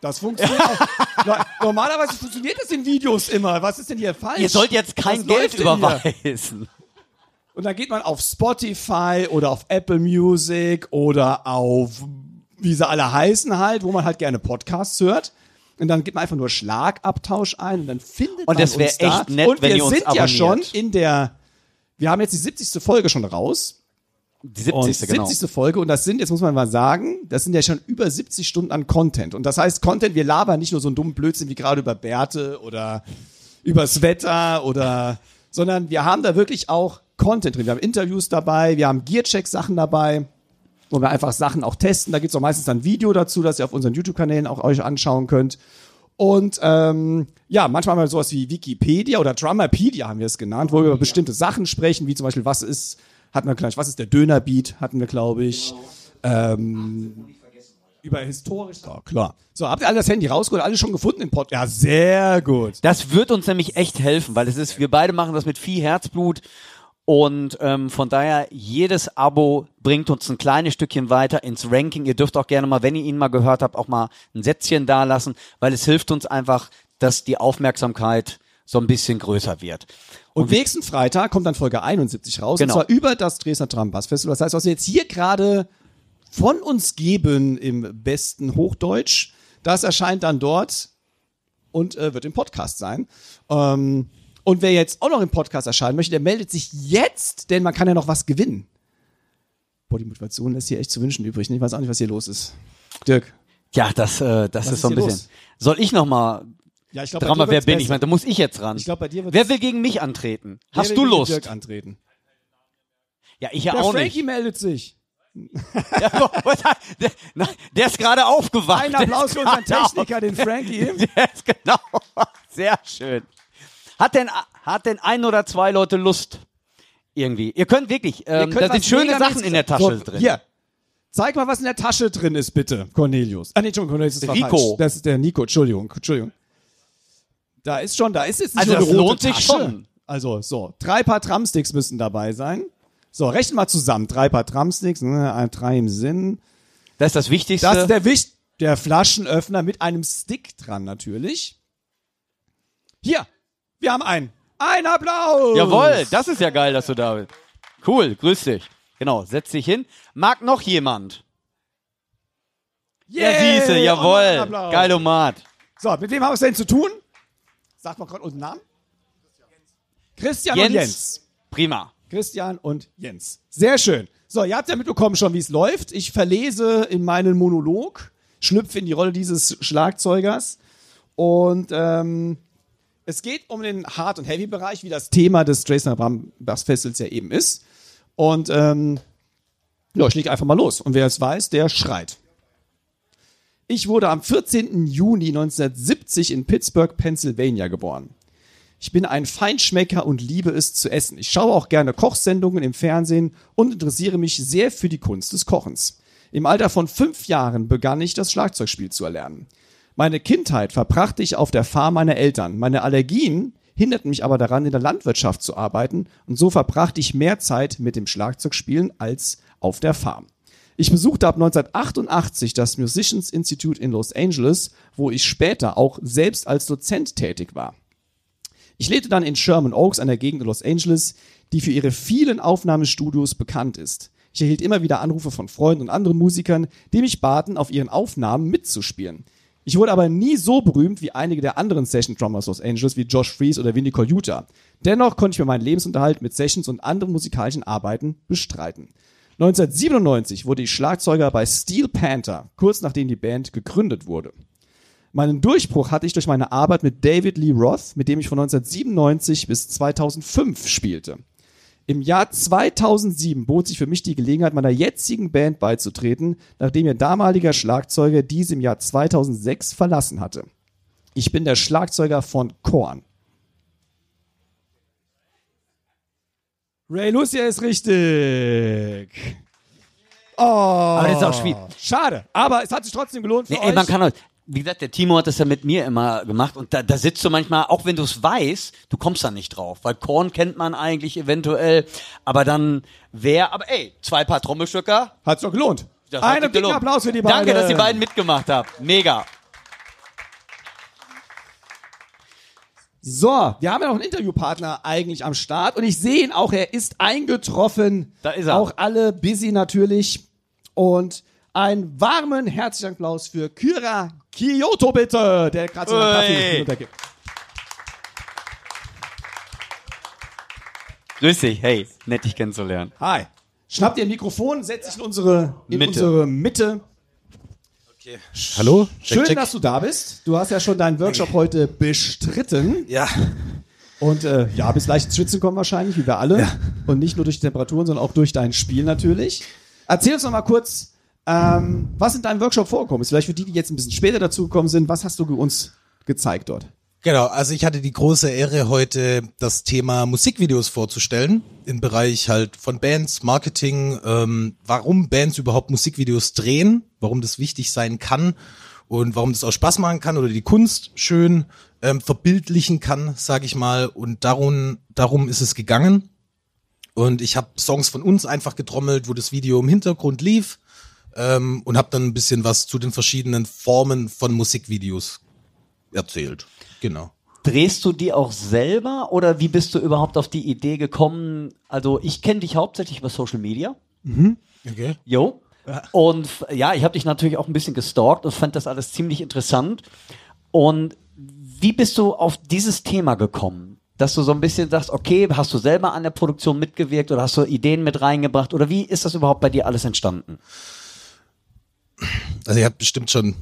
Das funktioniert auch. No- Normalerweise funktioniert das in Videos immer. Was ist denn hier falsch?
ihr sollt jetzt kein
Was
Geld überweisen.
Und dann geht man auf Spotify oder auf Apple Music oder auf, wie sie alle heißen halt, wo man halt gerne Podcasts hört. Und dann gibt man einfach nur Schlagabtausch ein und dann findet man
Und das wär
uns da.
echt nett,
und
wenn
wir
ihr uns
sind ja
abonniert.
schon in der, wir haben jetzt die 70. Folge schon raus.
Die
Und
70. genau.
70. Folge und das sind, jetzt muss man mal sagen, das sind ja schon über 70 Stunden an Content. Und das heißt, Content, wir labern nicht nur so einen dummen Blödsinn wie gerade über Bärte oder übers Wetter oder, sondern wir haben da wirklich auch Content drin. Wir haben Interviews dabei, wir haben Gearcheck-Sachen dabei, wo wir einfach Sachen auch testen. Da gibt's auch meistens dann ein Video dazu, das ihr auf unseren YouTube-Kanälen auch euch anschauen könnt. Und ähm, ja, manchmal haben wir sowas wie Wikipedia oder Drummerpedia haben wir es genannt, wo wir über bestimmte Sachen sprechen, wie zum Beispiel, was ist, hatten wir gleich, was ist der Dönerbeat, hatten wir, glaube ich. Ähm, über historisch. So, klar. So, habt ihr alle das Handy rausgeholt, alles schon gefunden im Pod? Ja, sehr gut.
Das wird uns nämlich echt helfen, weil es ist, wir beide machen das mit viel Herzblut und ähm, von daher jedes Abo bringt uns ein kleines Stückchen weiter ins Ranking. Ihr dürft auch gerne mal, wenn ihr ihn mal gehört habt, auch mal ein Sätzchen dalassen, weil es hilft uns einfach, dass die Aufmerksamkeit so ein bisschen größer wird.
Und nächsten Freitag kommt dann Folge 71 raus.
Genau.
Und zwar über das Dresdner Drum Bass Festival. Das heißt, was wir jetzt hier gerade von uns geben im besten Hochdeutsch, das erscheint dann dort und äh, wird im Podcast sein. Ähm, und wer jetzt auch noch im Podcast erscheinen möchte, der meldet sich jetzt, denn man kann ja noch was gewinnen. Boah, die Motivation ist hier echt zu wünschen übrig. Ich weiß auch nicht, was hier los ist. Dirk.
Ja, das, äh, das
Was
ist so ein bisschen.
los?
Soll ich noch mal
Ja, ich glaube,
Drama, wer bin ich? Ich meine, da muss ich jetzt ran.
Ich glaube, bei dir
Wer will gegen mich antreten? Hast du Lust?
Dirk antreten.
Ja, ich ja
Der
auch
Frankie
nicht.
meldet sich.
Ja, was hat- der, der ist gerade aufgewacht.
Ein Applaus für
Der
unseren Techniker, den Frankie.
Der ist genau. Sehr schön. Hat denn, hat denn ein oder zwei Leute Lust? Irgendwie. Ihr könnt wirklich, ähm,
könnt
da sind schöne Sachen in der Tasche
so,
drin.
Hier. Zeig mal, was in der Tasche drin ist, bitte, Cornelius. Ah, nee, Entschuldigung, Cornelius, das war
Rico.
falsch. Das ist der Nico, Entschuldigung, Entschuldigung. Da ist schon, da ist jetzt nicht
Also das
eine rote
lohnt sich
Tasche.
schon.
Also, so, drei Paar Drumsticks müssen dabei sein. So, rechnen mal zusammen. Drei Paar Drumsticks, ne, ein- drei im Sinn.
Das ist das Wichtigste.
Das ist der Wicht, der Flaschenöffner mit einem Stick dran natürlich. Hier, wir haben einen. Ein Applaus!
Jawohl, das ist ja geil, dass du da bist. Cool, grüß dich. Genau, setz dich hin. Mag noch jemand? Ja,
Yay!
siehste,
Und
jawohl.
Applaus.
Geilomat.
So, mit wem haben wir es denn zu tun? Sagt mal gerade unseren Namen. Christian und
Jens.
Jens.
Prima.
Christian und Jens. Sehr schön. So, ihr habt ja mitbekommen schon, wie es läuft. Ich verlese in meinen Monolog, schlüpfe in die Rolle dieses Schlagzeugers und ähm, es geht um den Hard- und Heavy-Bereich, wie das Thema des Dresdner Bram Bass Festivals ja eben ist. Und ähm, ja, ich leg einfach mal los. Und wer es weiß, der schreit. Ich wurde am 14. Juni 1970 in Pittsburgh, Pennsylvania geboren. Ich bin ein Feinschmecker und liebe es zu essen. Ich schaue auch gerne Kochsendungen im Fernsehen und interessiere mich sehr für die Kunst des Kochens. Im Alter von fünf Jahren begann ich das Schlagzeugspiel zu erlernen. Meine Kindheit verbrachte ich auf der Farm meiner Eltern. Meine Allergien hinderten mich aber daran, in der Landwirtschaft zu arbeiten und so verbrachte ich mehr Zeit mit dem Schlagzeugspielen als auf der Farm. Ich besuchte ab 1988 das Musicians Institute in Los Angeles, wo ich später auch selbst als Dozent tätig war. Ich lebte dann in Sherman Oaks, einer Gegend in Los Angeles, die für ihre vielen Aufnahmestudios bekannt ist. Ich erhielt immer wieder Anrufe von Freunden und anderen Musikern, die mich baten, auf ihren Aufnahmen mitzuspielen. Ich wurde aber nie so berühmt wie einige der anderen Session Drummers Los Angeles, wie Josh Fries oder Vinnie Colaiuta. Dennoch konnte ich mir meinen Lebensunterhalt mit Sessions und anderen musikalischen Arbeiten bestreiten. 1997 wurde ich Schlagzeuger bei Steel Panther, kurz nachdem die Band gegründet wurde. Meinen Durchbruch hatte ich durch meine Arbeit mit David Lee Roth, mit dem ich von 1997 bis 2005 spielte. Im Jahr 2007 bot sich für mich die Gelegenheit, meiner jetzigen Band beizutreten, nachdem ihr damaliger Schlagzeuger diese im Jahr 2006 verlassen hatte. Ich bin der Schlagzeuger von Korn. Ray Lucia ist richtig. Oh,
Aber das ist auch schwierig.
schade. Aber es hat sich trotzdem gelohnt für
Nee,
euch.
ey, man kann auch, wie gesagt, der Timo hat das ja mit mir immer gemacht und da, da sitzt du manchmal, auch wenn du es weißt, du kommst da nicht drauf, weil Korn kennt man eigentlich eventuell, aber dann wer, aber ey, zwei Paar Trommelstöcker,
Hat's doch gelohnt.
das
Einen dicken
gelohnt.
Applaus für die beiden.
Danke, dass die beiden mitgemacht habt. Mega.
So, wir haben ja noch einen Interviewpartner eigentlich am Start und ich sehe ihn auch, er ist eingetroffen.
Da ist er.
Auch alle busy natürlich. Und einen warmen herzlichen Applaus für Kyra Kyoto bitte, der gerade so einen Kaffee hinuntergibt.
Grüß dich, hey, nett dich kennenzulernen.
Hi. Schnappt ihr ein Mikrofon, setzt dich in unsere, in
Mitte.
unsere Mitte.
Hallo?
Schön,
Check, check.
dass du da bist. Du hast ja schon deinen Workshop heute bestritten.
Ja,
Und äh, ja, bist leicht ins Schwitzen kommen wahrscheinlich, wie wir alle. Und nicht nur durch die Temperaturen, sondern auch durch dein Spiel natürlich. Erzähl uns noch mal kurz, ähm, was in deinem Workshop vorgekommen ist. Vielleicht für die, die jetzt ein bisschen später dazugekommen sind, was hast du uns gezeigt dort?
genau. Also ich hatte die große Ehre, heute das Thema Musikvideos vorzustellen. Im Bereich halt von Bands, Marketing, ähm, warum Bands überhaupt Musikvideos drehen, warum das wichtig sein kann und warum das auch Spaß machen kann oder die Kunst schön ähm, verbildlichen kann, sage ich mal. Und darum, darum ist es gegangen. Und ich habe Songs von uns einfach getrommelt, wo das Video im Hintergrund lief ähm, und habe dann ein bisschen was zu den verschiedenen Formen von Musikvideos erzählt. Genau.
Drehst du die auch selber oder wie bist du überhaupt auf die Idee gekommen? Also ich kenne dich hauptsächlich über Social Media.
Okay.
Jo. Und ja, ich habe dich natürlich auch ein bisschen gestalkt und fand das alles ziemlich interessant. Und wie bist du auf dieses Thema gekommen? Dass du so ein bisschen sagst, okay, hast du selber an der Produktion mitgewirkt oder hast du Ideen mit reingebracht oder wie ist das überhaupt bei dir alles entstanden?
Also ihr habt bestimmt schon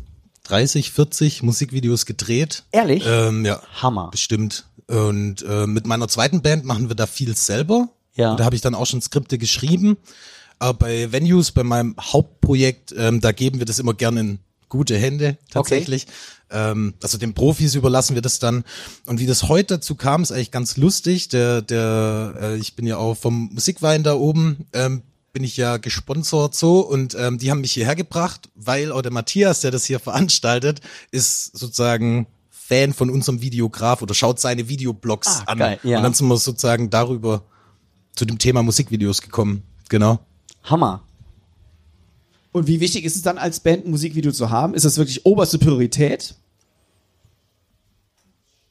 30, 40 Musikvideos gedreht.
Ehrlich?
Ähm, ja,
Hammer.
bestimmt. Und äh, mit meiner zweiten Band machen wir da viel selber.
Ja.
Und da habe ich dann auch schon Skripte geschrieben. Aber bei Venues, bei meinem Hauptprojekt, ähm, da geben wir das immer gerne in gute Hände tatsächlich. Ähm, also den Profis überlassen wir das dann. Und wie das heute dazu kam, ist eigentlich ganz lustig. Der, der, äh, ich bin ja auch vom Musikwein da oben, ähm, bin ich ja gesponsert so und ähm, die haben mich hierher gebracht, weil auch der Matthias, der das hier veranstaltet, ist sozusagen Fan von unserem Videograf oder schaut seine Videoblogs
Ah,
an.
geil, ja.
Und dann sind wir sozusagen darüber zu dem Thema Musikvideos gekommen. Genau.
Hammer.
Und wie wichtig ist es dann als Band ein Musikvideo zu haben? Ist das wirklich oberste Priorität?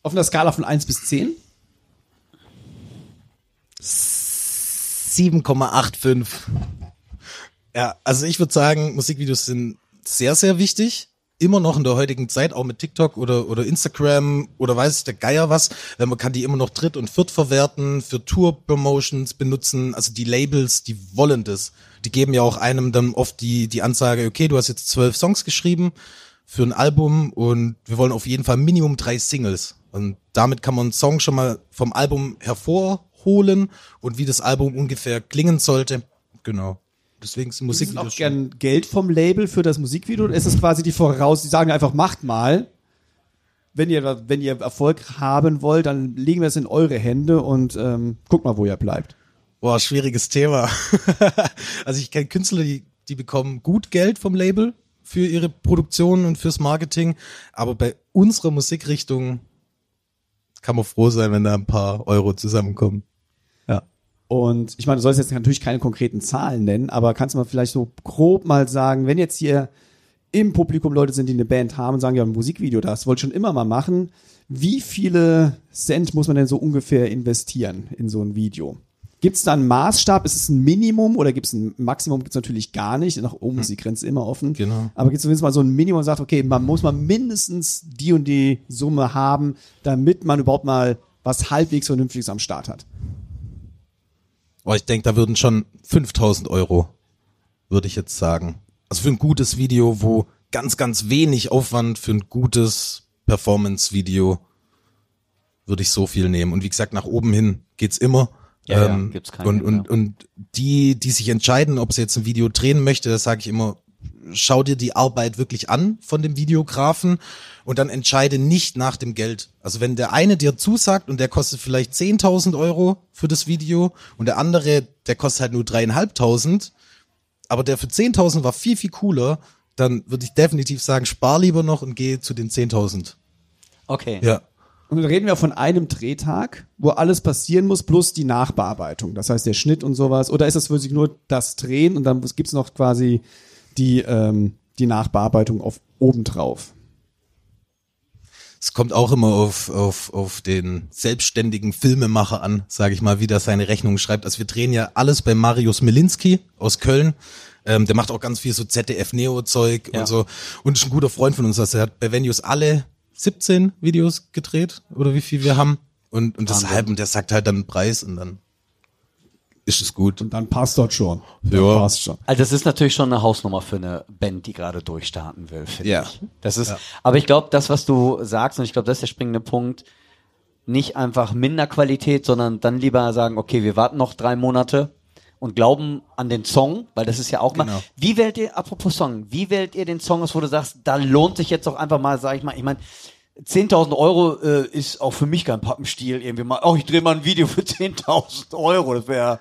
Auf einer Skala von 1 bis 10?
7,85. Ja, also ich würde sagen, Musikvideos sind sehr, sehr wichtig. Immer noch in der heutigen Zeit, auch mit TikTok oder, oder Instagram oder weiß der Geier was. Äh, Man kann die immer noch dritt und viert verwerten, für Tour-Promotions benutzen. Also die Labels, die wollen das. Die geben ja auch einem dann oft die, die Ansage, okay, du hast jetzt zwölf Songs geschrieben für ein Album und wir wollen auf jeden Fall Minimum drei Singles. Und damit kann man einen Song schon mal vom Album hervorholen und wie das Album ungefähr klingen sollte. Genau. Deswegen sind
Sie auch
Musikvideos schon-
gern Geld vom Label für das Musikvideo? Ist es quasi die Voraus, die sagen einfach, macht mal. Wenn ihr, wenn ihr Erfolg haben wollt, dann legen wir es in eure Hände und ähm, guckt mal, wo ihr bleibt.
Boah, schwieriges Thema. also ich kenne Künstler, die, die bekommen gut Geld vom Label für ihre Produktion und fürs Marketing. Aber bei unserer Musikrichtung kann man froh sein, wenn da ein paar Euro zusammenkommen.
Und ich meine, du sollst jetzt natürlich keine konkreten Zahlen nennen, aber kannst du mal vielleicht so grob mal sagen, wenn jetzt hier im Publikum Leute sind, die eine Band haben und sagen, ja, ein Musikvideo, das wollte ich schon immer mal machen. Wie viele Cent muss man denn so ungefähr investieren in so ein Video? Gibt es da einen Maßstab? Ist es ein Minimum oder gibt es ein Maximum? Gibt es natürlich gar nicht. Nach oben ist die Grenze immer offen.
Genau.
Aber gibt es zumindest mal so ein Minimum und sagt, okay, man muss mal mindestens die und die Summe haben, damit man überhaupt mal was halbwegs Vernünftiges am Start hat.
Aber ich denke, da würden schon 5000 Euro, würde ich jetzt sagen. Also für ein gutes Video, wo ganz, ganz wenig Aufwand für ein gutes Performance-Video würde ich so viel nehmen. Und wie gesagt, nach oben hin geht's immer.
Ja, ja,
ähm,
gibt's keine,
und, und,
ja.
und die, die sich entscheiden, ob sie jetzt ein Video drehen möchte, das sage ich immer, schau dir die Arbeit wirklich an von dem Videografen und dann entscheide nicht nach dem Geld. Also wenn der eine dir zusagt und der kostet vielleicht 10.000 Euro für das Video und der andere, der kostet halt nur dreieinhalbtausend, aber der für 10.000 war viel, viel cooler, dann würde ich definitiv sagen, spar lieber noch und geh zu den 10.000.
Okay.
Ja.
Und dann reden wir von einem Drehtag, wo alles passieren muss, plus die Nachbearbeitung. Das heißt, der Schnitt und sowas. Oder ist das wirklich nur das Drehen und dann gibt's noch quasi die, ähm, die Nachbearbeitung auf obendrauf?
Es kommt auch immer auf, auf, auf den selbstständigen Filmemacher an, sage ich mal, wie der seine Rechnung schreibt. Also wir drehen ja alles bei Marius Milinski aus Köln. Ähm, der macht auch ganz viel so ZDF-Neo-Zeug
Ja.
und so. Und ist ein guter Freund von uns. Also er hat bei Venues alle 17 Videos gedreht oder wie viel wir haben. Und, und deshalb, und der sagt halt dann einen Preis und dann ist es gut.
Und dann passt dort schon. Dann
Ja.
passt schon.
Also das ist natürlich schon eine Hausnummer für eine Band, die gerade durchstarten will, finde
Ja.
ich. Das ist, aber ich glaube, das, was du sagst, und ich glaube, das ist der springende Punkt, nicht einfach minder Qualität, sondern dann lieber sagen, okay, wir warten noch drei Monate und glauben an den Song, weil das ist ja auch mal.
Genau.
Wie wählt ihr, apropos Song, wie wählt ihr den Song aus, wo du sagst, da lohnt sich jetzt auch einfach mal, sag ich mal, ich meine, 10.000 Euro äh, ist auch für mich kein Pappenstiel irgendwie mal. Oh, ich drehe mal ein Video für 10.000 Euro, das wäre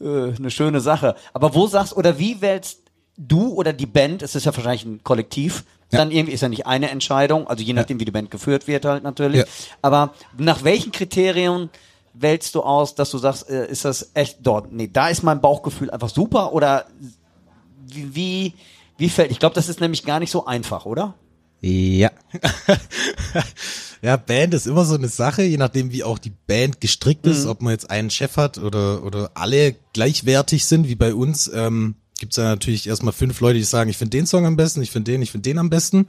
äh, eine schöne Sache. Aber wo sagst oder wie wählst du oder die Band, es ist ja wahrscheinlich ein Kollektiv, dann irgendwie ist ja nicht eine Entscheidung, also je nachdem, wie die Band geführt wird halt natürlich.
Ja.
Aber nach welchen Kriterien wählst du aus, dass du sagst, äh, ist das echt dort? Nee, da ist mein Bauchgefühl einfach super oder wie, wie, wie fällt, ich glaube, das ist nämlich gar nicht so einfach, oder?
Ja. ja, Band ist immer so eine Sache, je nachdem wie auch die Band gestrickt ist, ob man jetzt einen Chef hat oder, oder alle gleichwertig sind, wie bei uns, ähm, gibt's ja natürlich erstmal fünf Leute, die sagen, ich finde den Song am besten, ich finde den, ich finde den am besten.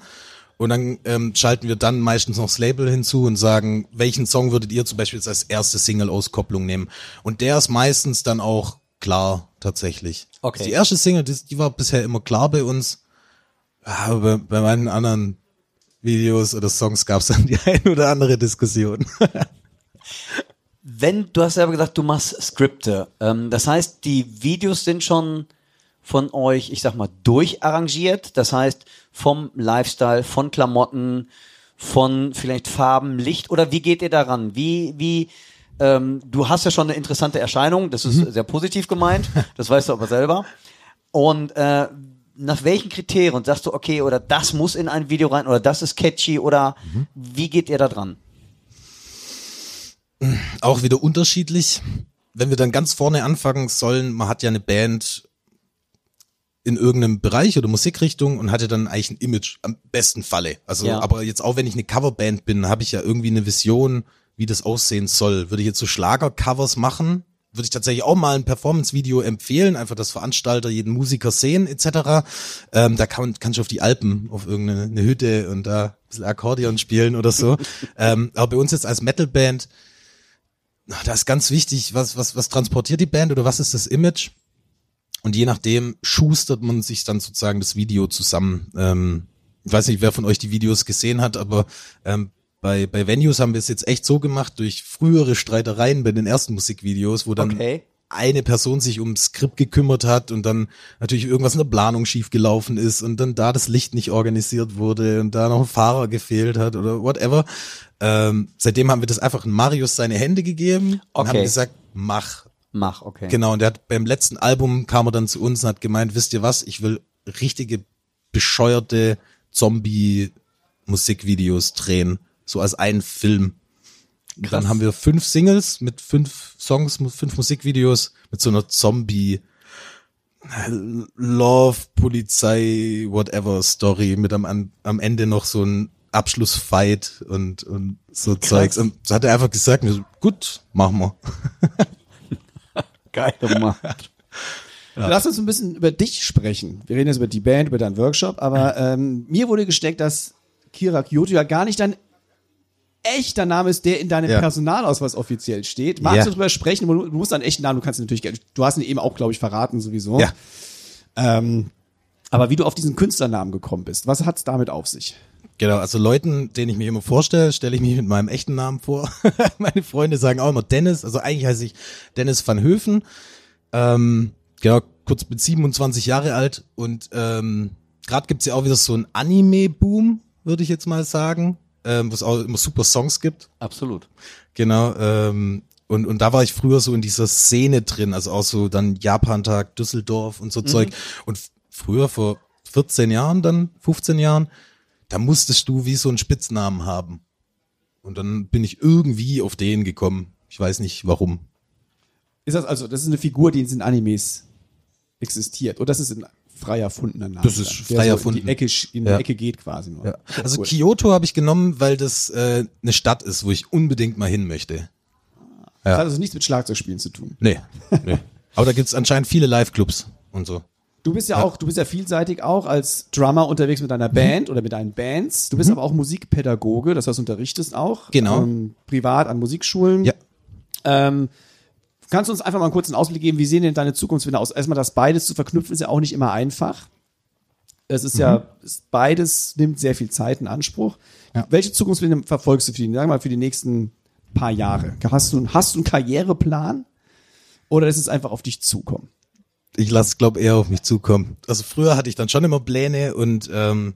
Und dann ähm, schalten wir dann meistens noch das Label hinzu und sagen, welchen Song würdet ihr zum Beispiel jetzt als erste Single-Auskopplung nehmen? Und der ist meistens dann auch klar, tatsächlich.
Okay.
Die erste Single, die, die war bisher immer klar bei uns. Ja, Aber bei, bei meinen anderen Videos oder Songs gab es dann die ein oder andere Diskussion.
Wenn, du hast selber gesagt, du machst Skripte. Ähm, das heißt, die Videos sind schon von euch, ich sag mal, durcharrangiert. Das heißt, vom Lifestyle, von Klamotten, von vielleicht Farben, Licht oder wie geht ihr daran? Wie, wie, ähm, du hast ja schon eine interessante Erscheinung, das ist sehr positiv gemeint, das weißt du aber selber. Und äh, nach welchen Kriterien sagst du, okay, oder das muss in ein Video rein oder das ist catchy oder wie geht ihr da dran?
auch wieder unterschiedlich. Wenn wir dann ganz vorne anfangen sollen, man hat ja eine Band in irgendeinem Bereich oder Musikrichtung und hatte dann eigentlich ein Image am besten Falle. Also,
Ja.
aber jetzt auch wenn ich eine Coverband bin, habe ich ja irgendwie eine Vision, wie das aussehen soll. Würde ich jetzt so Schlagercovers machen, würde ich tatsächlich auch mal ein Performance-Video empfehlen, einfach dass Veranstalter jeden Musiker sehen etc. Ähm, da kann, kannst du auf die Alpen, auf irgendeine eine Hütte und da ein bisschen Akkordeon spielen oder so. ähm, aber bei uns jetzt als Metalband, da ist ganz wichtig, was, was, was transportiert die Band oder was ist das Image? Und je nachdem schustert man sich dann sozusagen das Video zusammen. Ähm, ich weiß nicht, wer von euch die Videos gesehen hat, aber ähm, bei, bei Venues haben wir es jetzt echt so gemacht, durch frühere Streitereien bei den ersten Musikvideos, wo dann
Okay.
eine Person sich ums Skript gekümmert hat und dann natürlich irgendwas in der Planung schiefgelaufen ist und dann da das Licht nicht organisiert wurde und da noch ein Fahrer gefehlt hat oder whatever. Ähm, seitdem haben wir das einfach in Marius seine Hände gegeben und
Okay.
haben gesagt, mach.
Mach, okay.
Genau, und der hat beim letzten Album kam er dann zu uns und hat gemeint, wisst ihr was, ich will richtige bescheuerte Zombie-Musikvideos drehen, so als einen Film. Und dann haben wir fünf Singles mit fünf Songs, fünf Musikvideos mit so einer Zombie Love, Polizei, whatever Story mit am, am Ende noch so ein Abschlussfight und, und so Zeugs. Und so hat er einfach gesagt, so, gut, machen wir.
Geil gemacht.
Lass uns ein bisschen über dich sprechen. Wir reden jetzt über die Band, über deinen Workshop, aber ähm, mir wurde gesteckt, dass Kira Kyoto ja gar nicht dein echter Name ist, der in deinem
Ja.
Personalausweis offiziell steht. Magst
Ja.
du darüber sprechen? Du musst einen echten Namen, du kannst ihn natürlich, gerne- du hast ihn eben auch, glaube ich, verraten sowieso.
Ja.
Ähm, aber wie du auf diesen Künstlernamen gekommen bist, was hat's damit auf sich?
Genau, also Leuten, denen ich mich immer vorstelle, stelle ich mich mit meinem echten Namen vor. Meine Freunde sagen auch immer Dennis, also eigentlich heiße ich Dennis van Höfen. Ähm, genau, kurz mit 27 Jahre alt und ähm, gerade gibt's ja auch wieder so einen Anime-Boom, würde ich jetzt mal sagen, ähm, wo es auch immer super Songs gibt.
Absolut.
Genau, ähm, und, und da war ich früher so in dieser Szene drin, also auch so dann Japantag, Düsseldorf und so Zeug. Und früher vor 14 Jahren, dann 15 Jahren, da musstest du wie so einen Spitznamen haben. Und dann bin ich irgendwie auf den gekommen. Ich weiß nicht warum.
Ist das also, das ist eine Figur, die in den Animes existiert. Oder das ist ein frei erfundener Name.
Das ist frei
der so
erfunden.
In die Ecke, in
Ja.
die Ecke geht quasi nur.
Ja. Also
cool.
Kyoto habe ich genommen, weil das äh, eine Stadt ist, wo ich unbedingt mal hin möchte.
Das hat also nichts mit Schlagzeugspielen zu tun.
Nee, nee. Aber da gibt's anscheinend viele Live-Clubs und so.
Du bist ja, auch, du bist ja vielseitig auch als Drummer unterwegs mit deiner Band oder mit deinen Bands. Du bist aber auch Musikpädagoge, das heißt, unterrichtest auch.
Genau.
Ähm, privat an Musikschulen.
Ja.
Ähm, kannst du uns einfach mal einen kurzen Ausblick geben, wie sehen denn deine Zukunftswünsche aus? Erstmal das beides zu verknüpfen ist ja auch nicht immer einfach. Es ist ja, es- beides nimmt sehr viel Zeit in Anspruch.
Ja.
Welche Zukunftspläne verfolgst du für die, sagen wir mal, für die nächsten paar Jahre? Hast du, hast du einen Karriereplan? Oder lässt es einfach auf dich zukommen?
ich lasse es, glaube eher auf mich zukommen. Also früher hatte ich dann schon immer Pläne und ähm,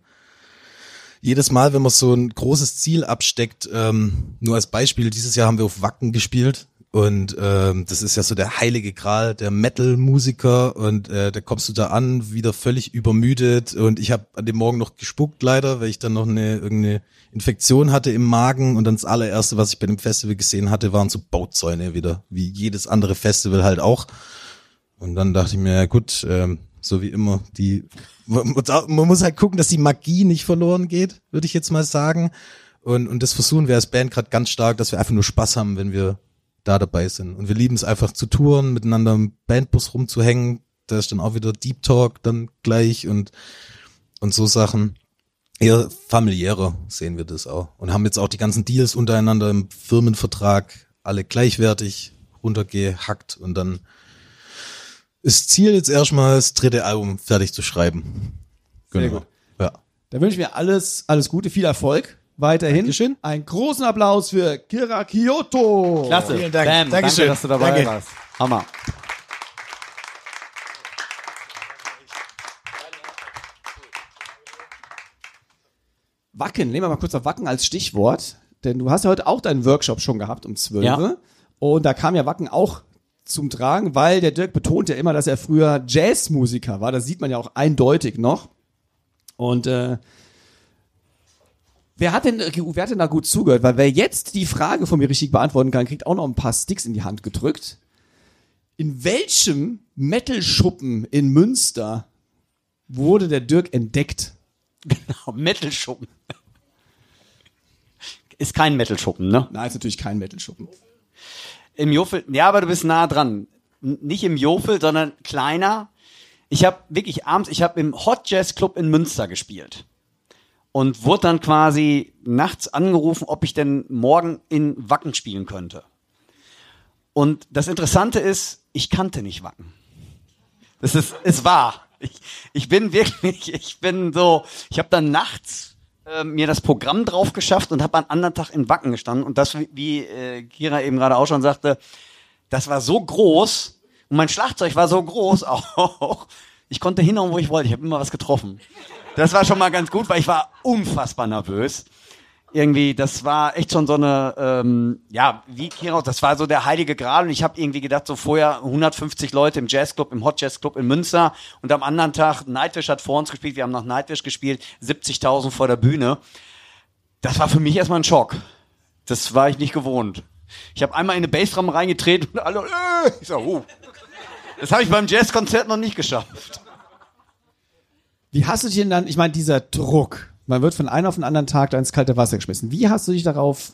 jedes Mal, wenn man so ein großes Ziel absteckt, ähm, nur als Beispiel, dieses Jahr haben wir auf Wacken gespielt und ähm, das ist ja so der heilige Gral der Metal-Musiker und äh, da kommst du da an, wieder völlig übermüdet und ich habe an dem Morgen noch gespuckt leider, weil ich dann noch eine irgendeine Infektion hatte im Magen und dann das allererste, was ich bei dem Festival gesehen hatte, waren so Bauzäune wieder, wie jedes andere Festival halt auch. Und dann dachte ich mir, ja gut, ähm, so wie immer, die man, man muss halt gucken, dass die Magie nicht verloren geht, würde ich jetzt mal sagen. Und, und das versuchen wir als Band gerade ganz stark, dass wir einfach nur Spaß haben, wenn wir da dabei sind. Und wir lieben es einfach zu touren, miteinander im Bandbus rumzuhängen. Da ist dann auch wieder Deep Talk dann gleich und, und so Sachen. Eher familiärer sehen wir das auch. Und haben jetzt auch die ganzen Deals untereinander im Firmenvertrag alle gleichwertig runtergehackt und dann ist Ziel jetzt erstmal das dritte Album fertig zu schreiben.
Sehr
Genau.
gut.
Ja.
Da wünsche ich mir alles, alles Gute, viel Erfolg weiterhin.
Dankeschön.
Einen großen Applaus für Kira Kyoto.
Klasse.
Vielen Dank.
Bam,
Dankeschön.
Danke, dass du dabei
Danke.
warst. Hammer.
Wacken, nehmen wir mal kurz auf Wacken als Stichwort, denn du hast ja heute auch deinen Workshop schon gehabt um 12
Ja.
und da kam ja Wacken auch zum Tragen, weil der Dirk betont ja immer, dass er früher Jazzmusiker war, das sieht man ja auch eindeutig noch und äh, Wer hat, denn, wer hat denn da gut zugehört? Weil wer jetzt die Frage von mir richtig beantworten kann, kriegt auch noch ein paar Sticks in die Hand gedrückt. In welchem Metal-Schuppen in Münster wurde der Dirk entdeckt?
Genau, Metal-Schuppen. Ist kein Metal-Schuppen, ne?
Nein, ist natürlich kein Metal-Schuppen.
Im Jofel, ja, aber du bist nah dran. Nicht im Jofel, sondern kleiner. Ich habe wirklich abends, ich habe im Hot Jazz Club in Münster gespielt. Und wurde dann quasi nachts angerufen, ob ich denn morgen in Wacken spielen könnte. Und das Interessante ist, ich kannte nicht Wacken. Das ist, ist wahr. Ich, ich bin wirklich, ich bin so, ich habe dann nachts äh, mir das Programm drauf geschafft und habe am anderen Tag in Wacken gestanden. Und das, wie, äh, Kira eben gerade auch schon sagte, das war so groß und mein Schlagzeug war so groß auch. Ich konnte hinhauen, wo ich wollte. Ich habe immer was getroffen. Das war schon mal ganz gut, weil ich war unfassbar nervös. Irgendwie, das war echt schon so eine, ähm, ja, wie Kira, das war so der heilige Gral und ich habe irgendwie gedacht, so vorher 150 Leute im Jazzclub, im Hot Jazz Club in Münster und am anderen Tag, Nightwish hat vor uns gespielt, wir haben nach Nightwish gespielt, 70.000 vor der Bühne. Das war für mich erstmal ein Schock. Das war ich nicht gewohnt. Ich habe einmal in eine Bassdrum reingetreten und alle, äh, ich sag, oh. Das habe ich beim Jazzkonzert noch nicht geschafft.
Wie hast du dich denn dann, ich meine, dieser Druck, man wird von einem auf den anderen Tag da ins kalte Wasser geschmissen. Wie hast du dich darauf,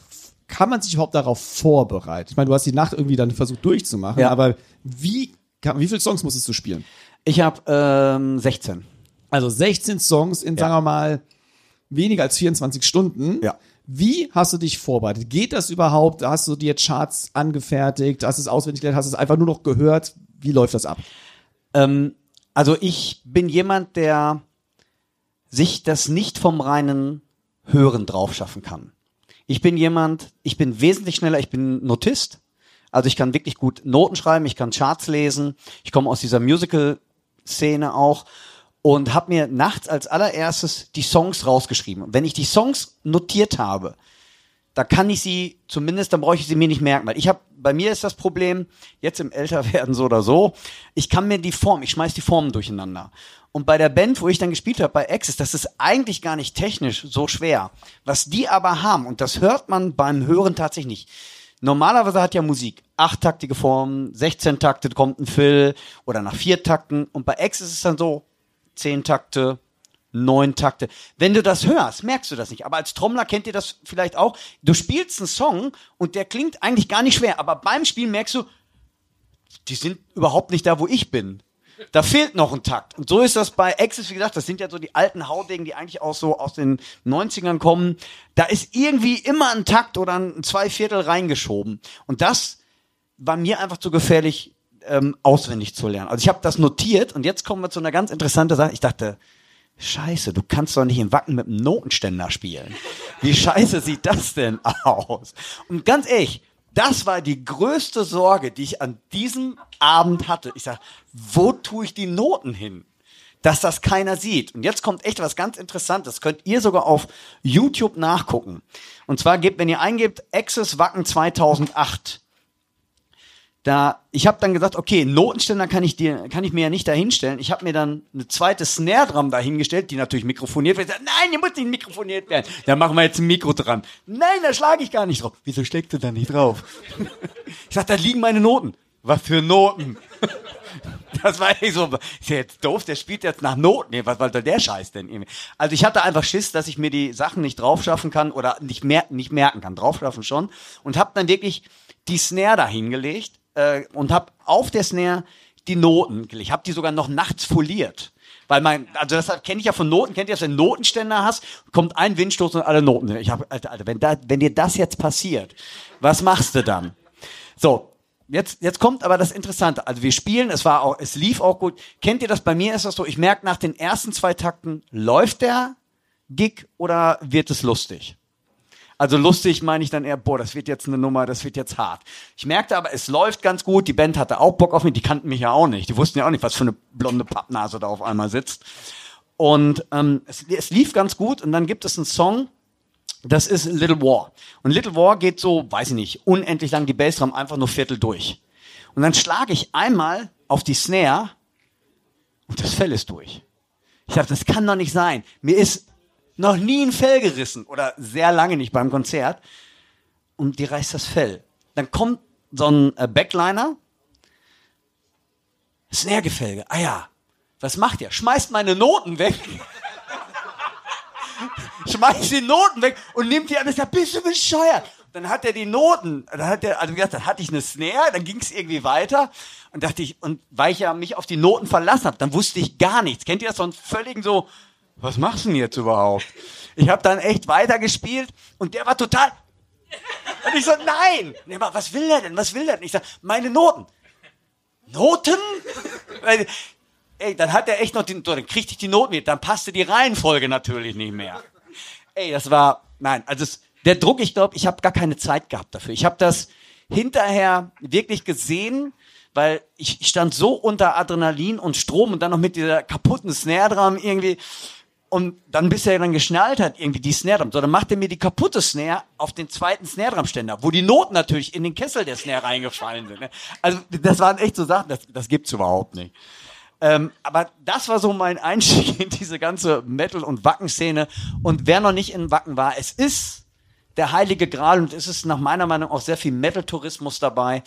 kann man sich überhaupt darauf vorbereiten? Ich meine, du hast die Nacht irgendwie dann versucht durchzumachen,
Ja.
aber wie, wie viele Songs musstest du spielen?
Ich habe ähm, 16.
Also 16 Songs in, sagen wir mal, weniger als 24 Stunden.
Ja.
Wie hast du dich vorbereitet? Geht das überhaupt? Hast du dir Charts angefertigt? Hast du es auswendig gelernt? Hast du es einfach nur noch gehört? Wie läuft das ab?
Ähm, also ich bin jemand, der sich das nicht vom reinen Hören drauf schaffen kann. Ich bin jemand, ich bin wesentlich schneller, ich bin Notist. Also ich kann wirklich gut Noten schreiben, ich kann Charts lesen, ich komme aus dieser Musical-Szene auch und habe mir nachts als allererstes die Songs rausgeschrieben. Wenn ich die Songs notiert habe, da kann ich sie zumindest, dann brauche ich sie mir nicht merken, weil ich habe, bei mir ist das Problem, jetzt im Älterwerden so oder so, ich kann mir die Form, ich schmeiß die Formen durcheinander. Und bei der Band, wo ich dann gespielt habe, bei Access, das ist eigentlich gar nicht technisch so schwer. Was die aber haben, und das hört man beim Hören tatsächlich nicht. Normalerweise hat ja Musik achttaktige Formen, 16 Takte kommt ein Fill oder nach vier Takten. Und bei Access ist es dann so, zehn Takte, neun Takte. Wenn du das hörst, merkst du das nicht. Aber als Trommler kennt ihr das vielleicht auch. Du spielst einen Song und der klingt eigentlich gar nicht schwer. Aber beim Spielen merkst du, die sind überhaupt nicht da, wo ich bin. Da fehlt noch ein Takt. Und so ist das bei Axis, wie gesagt, das sind ja so die alten Haudegen, die eigentlich auch so aus den 90ern kommen. Da ist irgendwie immer ein Takt oder ein Zweiviertel reingeschoben. Und das war mir einfach zu gefährlich, ähm, auswendig zu lernen. Also ich habe das notiert und jetzt kommen wir zu einer ganz interessanten Sache. Ich dachte, Scheiße, du kannst doch nicht im Wacken mit einem Notenständer spielen. Wie scheiße sieht das denn aus? Und ganz ehrlich, das war die größte Sorge, die ich an diesem Abend hatte. Ich sag, wo tue ich die Noten hin? Dass das keiner sieht. Und jetzt kommt echt was ganz Interessantes. Könnt ihr sogar auf YouTube nachgucken. Und zwar gebt, wenn ihr eingebt, Access Wacken 2008 da, ich habe dann gesagt, okay, Notenständer kann ich dir, kann ich mir ja nicht dahinstellen. Ich habe mir dann eine zweite Snare Drum dahingestellt, die natürlich mikrofoniert wird. Nein, die muss nicht mikrofoniert werden. Da machen wir jetzt ein Mikro dran. Nein, da schlage ich gar nicht drauf. Wieso steckst du da nicht drauf? ich sag, da liegen meine Noten. Was für Noten? Das war echt so, ist ja jetzt doof, der spielt jetzt nach Noten. Nee, was soll der Scheiß denn? Also ich hatte einfach Schiss, dass ich mir die Sachen nicht draufschaffen kann oder nicht, mer nicht merken kann. Draufschaffen schon. Und habe dann wirklich die Snare da hingelegt äh, und habe auf der Snare die Noten gelegt. Habe die sogar noch nachts foliert. Weil mein, also das kenne ich ja von Noten, kennt ihr, dass du einen Notenständer hast, kommt ein Windstoß und alle Noten. Ich habe, Alter, Alter, wenn, da, wenn dir das jetzt passiert, was machst du dann? So, jetzt, jetzt kommt aber das Interessante. Also wir spielen, es war auch, es lief auch gut. Kennt ihr das? Bei mir ist das so, ich merke nach den ersten zwei Takten, läuft der Gig oder wird es lustig? Also lustig meine ich dann eher, boah, das wird jetzt eine Nummer, das wird jetzt hart. Ich merkte aber, es läuft ganz gut. Die Band hatte auch Bock auf mich. Die kannten mich ja auch nicht. Die wussten ja auch nicht, was für eine blonde Pappnase da auf einmal sitzt. Und ähm, es, es lief ganz gut. Und dann gibt es einen Song, das ist Little War. Und Little War geht so, weiß ich nicht, unendlich lang die Bassdrum einfach nur Viertel durch. Und dann schlage ich einmal auf die Snare und das Fell ist durch. Ich dachte, das kann doch nicht sein. Mir ist noch nie ein Fell gerissen oder sehr lange nicht beim Konzert und die reißt das Fell. Dann kommt so ein äh, Backliner, Snare-Gefälge. Ah ja, was macht ihr? Schmeißt meine Noten weg. Schmeißt die Noten weg und nimmt die an. Ich sag, bist du bescheuert? Dann hat er die Noten, dann hat er, also wie gesagt, dann hatte ich eine Snare, dann ging es irgendwie weiter und dachte ich, und weil ich ja mich auf die Noten verlassen habe, dann wusste ich gar nichts. Kennt ihr das so einen völligen so, was machst du denn jetzt überhaupt? Ich habe dann echt weitergespielt und der war total. Und ich so, nein! Nee, was will der denn? Was will der denn? Ich sag, meine Noten. Noten? Ey, dann hat er echt noch den, dann kriegte ich die Noten mit, dann passte die Reihenfolge natürlich nicht mehr. Ey, das war, nein, also es, der Druck, ich glaube, ich habe gar keine Zeit gehabt dafür. Ich habe das hinterher wirklich gesehen, weil ich, ich stand so unter Adrenalin und Strom und dann noch mit dieser kaputten Snare Drum irgendwie und dann bis er dann geschnallt hat, irgendwie die Snare Drum, so, dann macht er mir die kaputte Snare auf den zweiten Snare Drum Ständer, wo die Noten natürlich in den Kessel der Snare reingefallen sind. Ne? Also das waren echt so Sachen, das, das gibt's überhaupt nicht. Ähm, aber das war so mein Einstieg in diese ganze Metal- und Wacken-Szene. Und wer noch nicht in Wacken war, es ist der heilige Gral und es ist nach meiner Meinung auch sehr viel Metal-Tourismus dabei.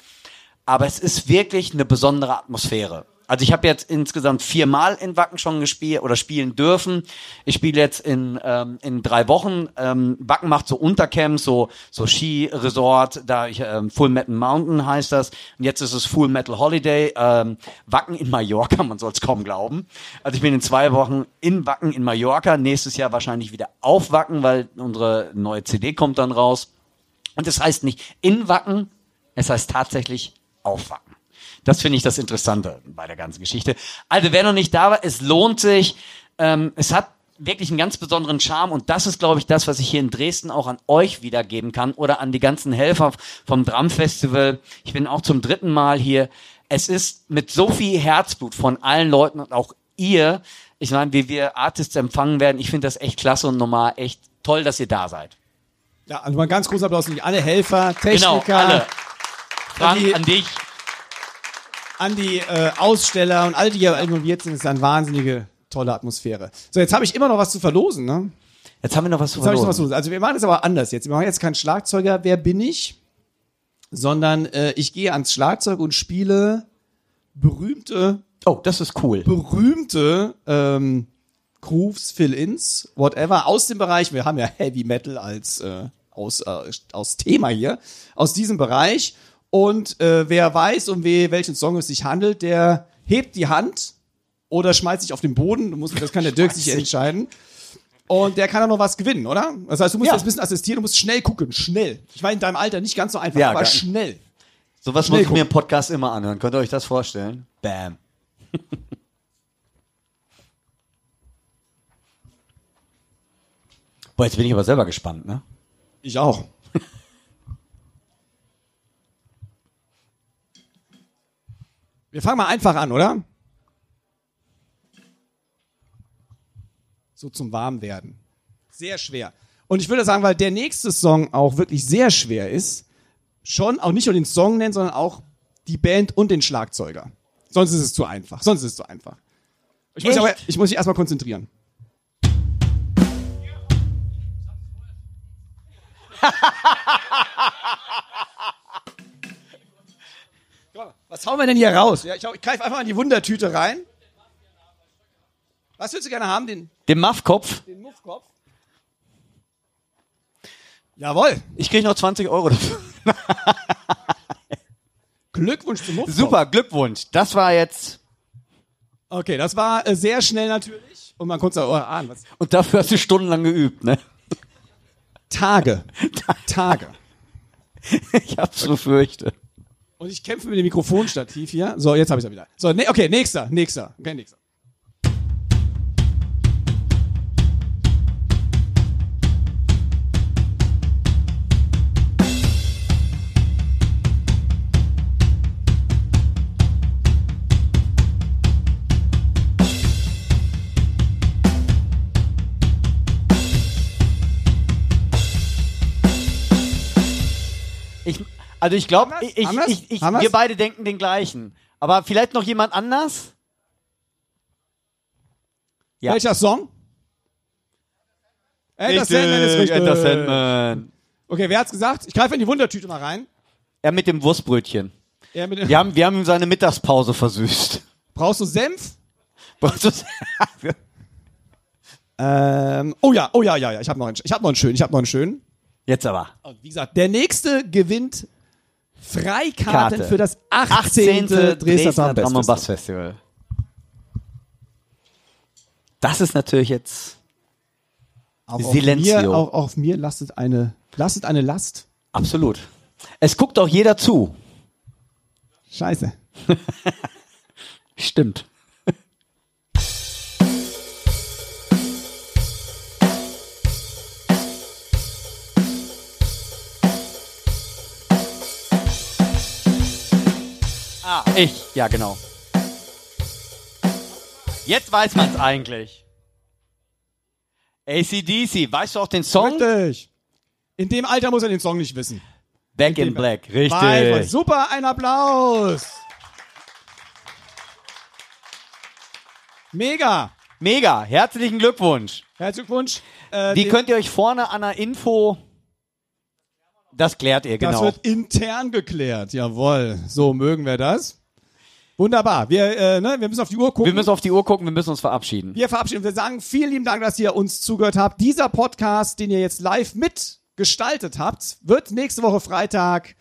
Aber es ist wirklich eine besondere Atmosphäre. Also ich habe jetzt insgesamt viermal in Wacken schon gespielt oder spielen dürfen. Ich spiele jetzt in, ähm, in drei Wochen. Ähm, Wacken macht so Untercamps, so, so Ski-Resort, da ich, ähm, Full Metal Mountain heißt das. Und jetzt ist es Full Metal Holiday. Ähm, Wacken in Mallorca, man soll es kaum glauben. Also ich bin in zwei Wochen in Wacken in Mallorca. Nächstes Jahr wahrscheinlich wieder auf Wacken, weil unsere neue CD kommt dann raus. Und das heißt nicht in Wacken, es heißt tatsächlich auf Wacken. Das finde ich das Interessante bei der ganzen Geschichte. Also wer noch nicht da war, es lohnt sich. Ähm, es hat wirklich einen ganz besonderen Charme und das ist, glaube ich, das, was ich hier in Dresden auch an euch wiedergeben kann oder an die ganzen Helfer vom Drum Festival. Ich bin auch zum dritten Mal hier. Es ist mit so viel Herzblut von allen Leuten und auch ihr, ich meine, wie wir Artists empfangen werden, ich finde das echt klasse und normal echt toll, dass ihr da seid.
Ja, also mal ganz großer Applaus an alle Helfer,
Genau,
Techniker,
alle. Frank, an dich.
An die äh, Aussteller und alle, die hier involviert sind. Es ist eine wahnsinnige, tolle Atmosphäre. So, jetzt habe ich immer noch was zu verlosen, ne?
Jetzt haben wir noch was zu
Jetzt habe ich noch was zu
verlosen.
verlosen. Also wir machen das aber anders jetzt. Wir machen jetzt keinen Schlagzeuger, wer bin ich? Sondern äh, ich gehe ans Schlagzeug und spiele berühmte,
Oh, das ist cool.
berühmte ähm, Grooves, Fill-Ins, whatever, aus dem Bereich, wir haben ja Heavy Metal als äh, aus, äh, aus Thema hier, aus diesem Bereich. Und äh, wer weiß, um we, welchen Song es sich handelt, der hebt die Hand oder schmeißt sich auf den Boden. Musst, das kann der Dirk sich entscheiden. Und der kann dann noch was gewinnen, oder? Das heißt, du musst
Ja.
jetzt ein bisschen assistieren, du musst schnell gucken, schnell. Ich war in deinem Alter nicht ganz so einfach,
Ja,
aber schnell.
Sowas
Schnell
muss ich mir
gucken.
im Podcast immer anhören. Könnt ihr euch das vorstellen? Bam. Boah, jetzt bin ich aber selber gespannt, ne?
Ich auch. Wir fangen mal einfach an, oder? So zum Warmwerden. Sehr schwer. Und ich würde sagen, weil der nächste Song auch wirklich sehr schwer ist, schon auch nicht nur den Song nennen, sondern auch die Band und den Schlagzeuger. Sonst ist es zu einfach. Sonst ist es zu einfach. Ich muss,
Echt?
aber, ich muss mich erstmal konzentrieren. Was hauen wir denn hier raus? Ja, ich, ich greife einfach mal in die Wundertüte rein. Was würdest du gerne haben? Den,
Den Muffkopf.
den Muffkopf? Jawohl.
Ich kriege noch 20 Euro dafür.
Glückwunsch zum Muffkopf.
Super, Glückwunsch. Das war jetzt.
Okay, das war äh, sehr schnell natürlich. Und man konnte es auch ahnen. Was?
Und dafür hast du stundenlang geübt, ne?
Tage. Tage.
Ich hab's befürchtet.
Und ich kämpfe mit dem Mikrofonstativ hier. So, jetzt habe ich es wieder. So, ne, okay, nächster, nächster. Okay, nächster.
Also ich glaube, wir beide denken den gleichen. Aber vielleicht noch jemand anders? Ja.
Welcher Song? Enter Sandman ist richtig.
Enter Sandman.
Okay, wer hat's gesagt? Ich greife in die Wundertüte mal rein.
Er mit dem Wurstbrötchen.
Er mit dem,
Wir haben, wir haben ihm seine Mittagspause versüßt.
Brauchst du Senf?
Brauchst du-
Ähm, oh ja, oh ja, ja, ja. Ich habe noch einen, ich habe noch einen schönen, ich habe noch einen schönen.
Jetzt aber.
Und wie gesagt, der nächste gewinnt Freikarten
Karte.
für das 18.
18.
Dresdner,
Dresdner
Drum Bass
Festival. Das ist natürlich jetzt
Auch auf
Silenzio.
mir, auch auf mir lastet eine, lastet eine Last.
absolut. Es guckt auch jeder zu.
Scheiße.
Stimmt. Ich, ja genau. Jetzt weiß man es eigentlich. ACDC, weißt du auch den Song?
Richtig. In dem Alter muss er den Song nicht wissen.
Back in
dem-
Black, richtig.
Super, ein Applaus. Mega.
Mega, herzlichen Glückwunsch.
Herzlichen Glückwunsch. Äh,
Die könnt ihr euch vorne an der Info. Das klärt ihr,
Das
genau.
wird intern geklärt. Jawohl. So mögen wir das. Wunderbar. Wir, äh, ne, wir müssen auf die Uhr gucken.
Wir müssen auf die Uhr gucken, wir müssen uns verabschieden.
Wir verabschieden. Wir sagen vielen lieben Dank, dass ihr uns zugehört habt. Dieser Podcast, den ihr jetzt live mitgestaltet habt, wird nächste Woche Freitag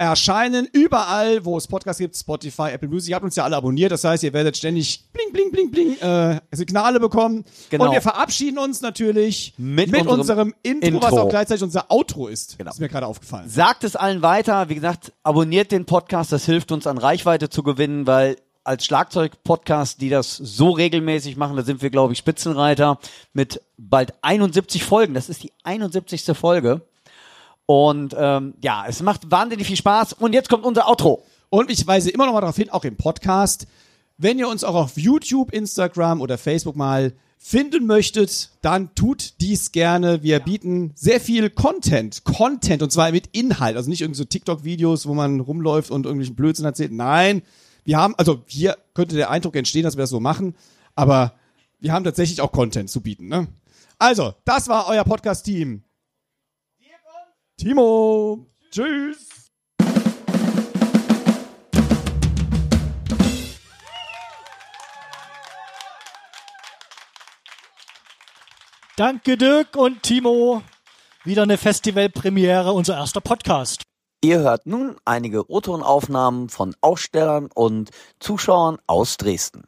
erscheinen. Überall, wo es Podcasts gibt, Spotify, Apple Music. Ihr habt uns ja alle abonniert. Das heißt, ihr werdet ständig bling, bling, bling, bling äh, Signale bekommen.
Genau.
Und wir verabschieden uns natürlich
Mit
mit,
unserem
unserem Intro, was
Intro.
auch gleichzeitig unser Outro ist.
Genau.
Ist mir gerade aufgefallen.
Sagt es allen weiter. Wie gesagt, abonniert den Podcast. Das hilft uns an Reichweite zu gewinnen, weil als Schlagzeug-Podcast, die das so regelmäßig machen. Da sind wir, glaube ich, Spitzenreiter mit bald 71 Folgen. Das ist die 71. Folge. Und ähm, ja, es macht wahnsinnig viel Spaß. Und jetzt kommt unser Outro.
Und ich weise immer noch mal darauf hin, auch im Podcast, wenn ihr uns auch auf YouTube, Instagram oder Facebook mal finden möchtet, dann tut dies gerne. Wir bieten sehr viel Content. Content und zwar mit Inhalt. Also nicht irgendwie so TikTok-Videos, wo man rumläuft und irgendwelchen Blödsinn erzählt. Nein, wir haben, also hier könnte der Eindruck entstehen, dass wir das so machen, aber wir haben tatsächlich auch Content zu bieten. Ne? Also, das war euer Podcast-Team. Timo. Tschüss.
Danke Dirk und Timo. Wieder eine Festivalpremiere, unser erster Podcast.
Ihr hört nun einige O-Tonaufnahmen von Ausstellern und Zuschauern aus Dresden.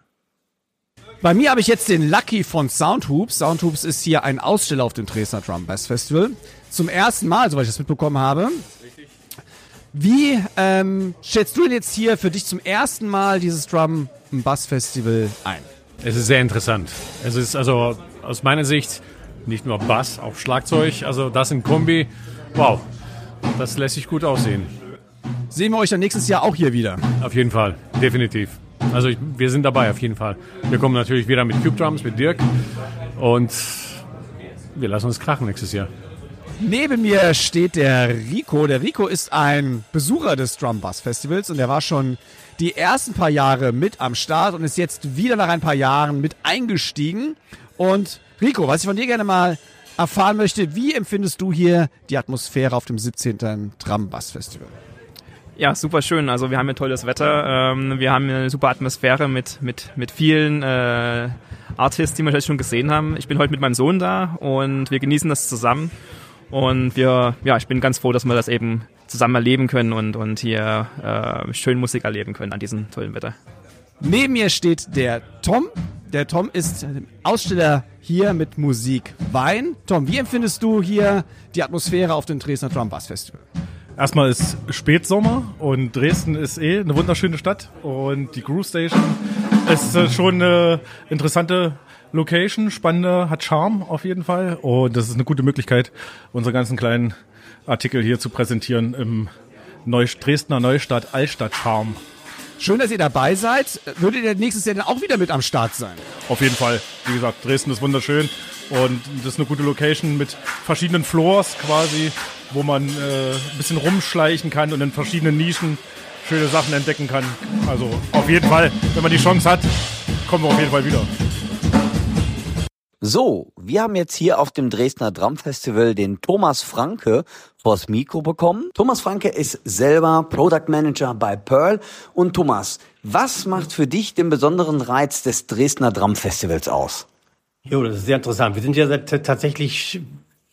Bei mir habe ich jetzt den Lucky von Soundhoops. Soundhoops ist hier ein Aussteller auf dem Dresdner Drum Bass Festival. Zum ersten Mal, soweit ich das mitbekommen habe. Wie ähm, schätzt du denn jetzt hier für dich zum ersten Mal dieses Drum Bass Festival ein?
Es ist sehr interessant. Es ist also aus meiner Sicht nicht nur Bass, auch Schlagzeug. Also das in Kombi. Wow, das lässt sich gut aussehen.
Sehen wir euch dann nächstes Jahr auch hier wieder?
Auf jeden Fall, definitiv. Also ich, wir sind dabei, auf jeden Fall. Wir kommen natürlich wieder mit Cube Drums, mit Dirk. Und wir lassen uns krachen nächstes Jahr.
Neben mir steht der Rico. Der Rico ist ein Besucher des Drum Bass Festivals und der war schon die ersten paar Jahre mit am Start und ist jetzt wieder nach ein paar Jahren mit eingestiegen. Und Rico, was ich von dir gerne mal erfahren möchte, wie empfindest du hier die Atmosphäre auf dem 17. Drum Bass Festival?
Ja, super schön. Also wir haben hier tolles Wetter. Ähm, wir haben eine super Atmosphäre mit, mit, mit vielen äh, Artists, die wir schon gesehen haben. Ich bin heute mit meinem Sohn da und wir genießen das zusammen. Und wir, ja, ich bin ganz froh, dass wir das eben zusammen erleben können und, und hier äh, schön Musik erleben können an diesem tollen Wetter.
Neben mir steht der Tom. Der Tom ist Aussteller hier mit Musik Wein. Tom, wie empfindest du hier die Atmosphäre auf dem Dresdner Drum Bass Festival?
Erstmal ist Spätsommer und Dresden ist eh eine wunderschöne Stadt und die Groove Station ist äh, schon eine interessante Location, spannende, hat Charme auf jeden Fall und das ist eine gute Möglichkeit, unsere ganzen kleinen Artikel hier zu präsentieren im Neu Dresdner Neustadt Altstadt Charme.
Schön, dass ihr dabei seid. Würdet ihr nächstes Jahr dann auch wieder mit am Start sein?
Auf jeden Fall. Wie gesagt, Dresden ist wunderschön und das ist eine gute Location mit verschiedenen Floors quasi, wo man äh, ein bisschen rumschleichen kann und in verschiedenen Nischen schöne Sachen entdecken kann. Also auf jeden Fall, wenn man die Chance hat, kommen wir auf jeden Fall wieder.
So, wir haben jetzt hier auf dem Dresdner Drum Festival den Thomas Franke vors Mikro bekommen. Thomas Franke ist selber Product Manager bei Pearl. Und Thomas, was macht für dich den besonderen Reiz des Dresdner Drum Festivals aus?
Jo, das ist sehr interessant. Wir sind ja tatsächlich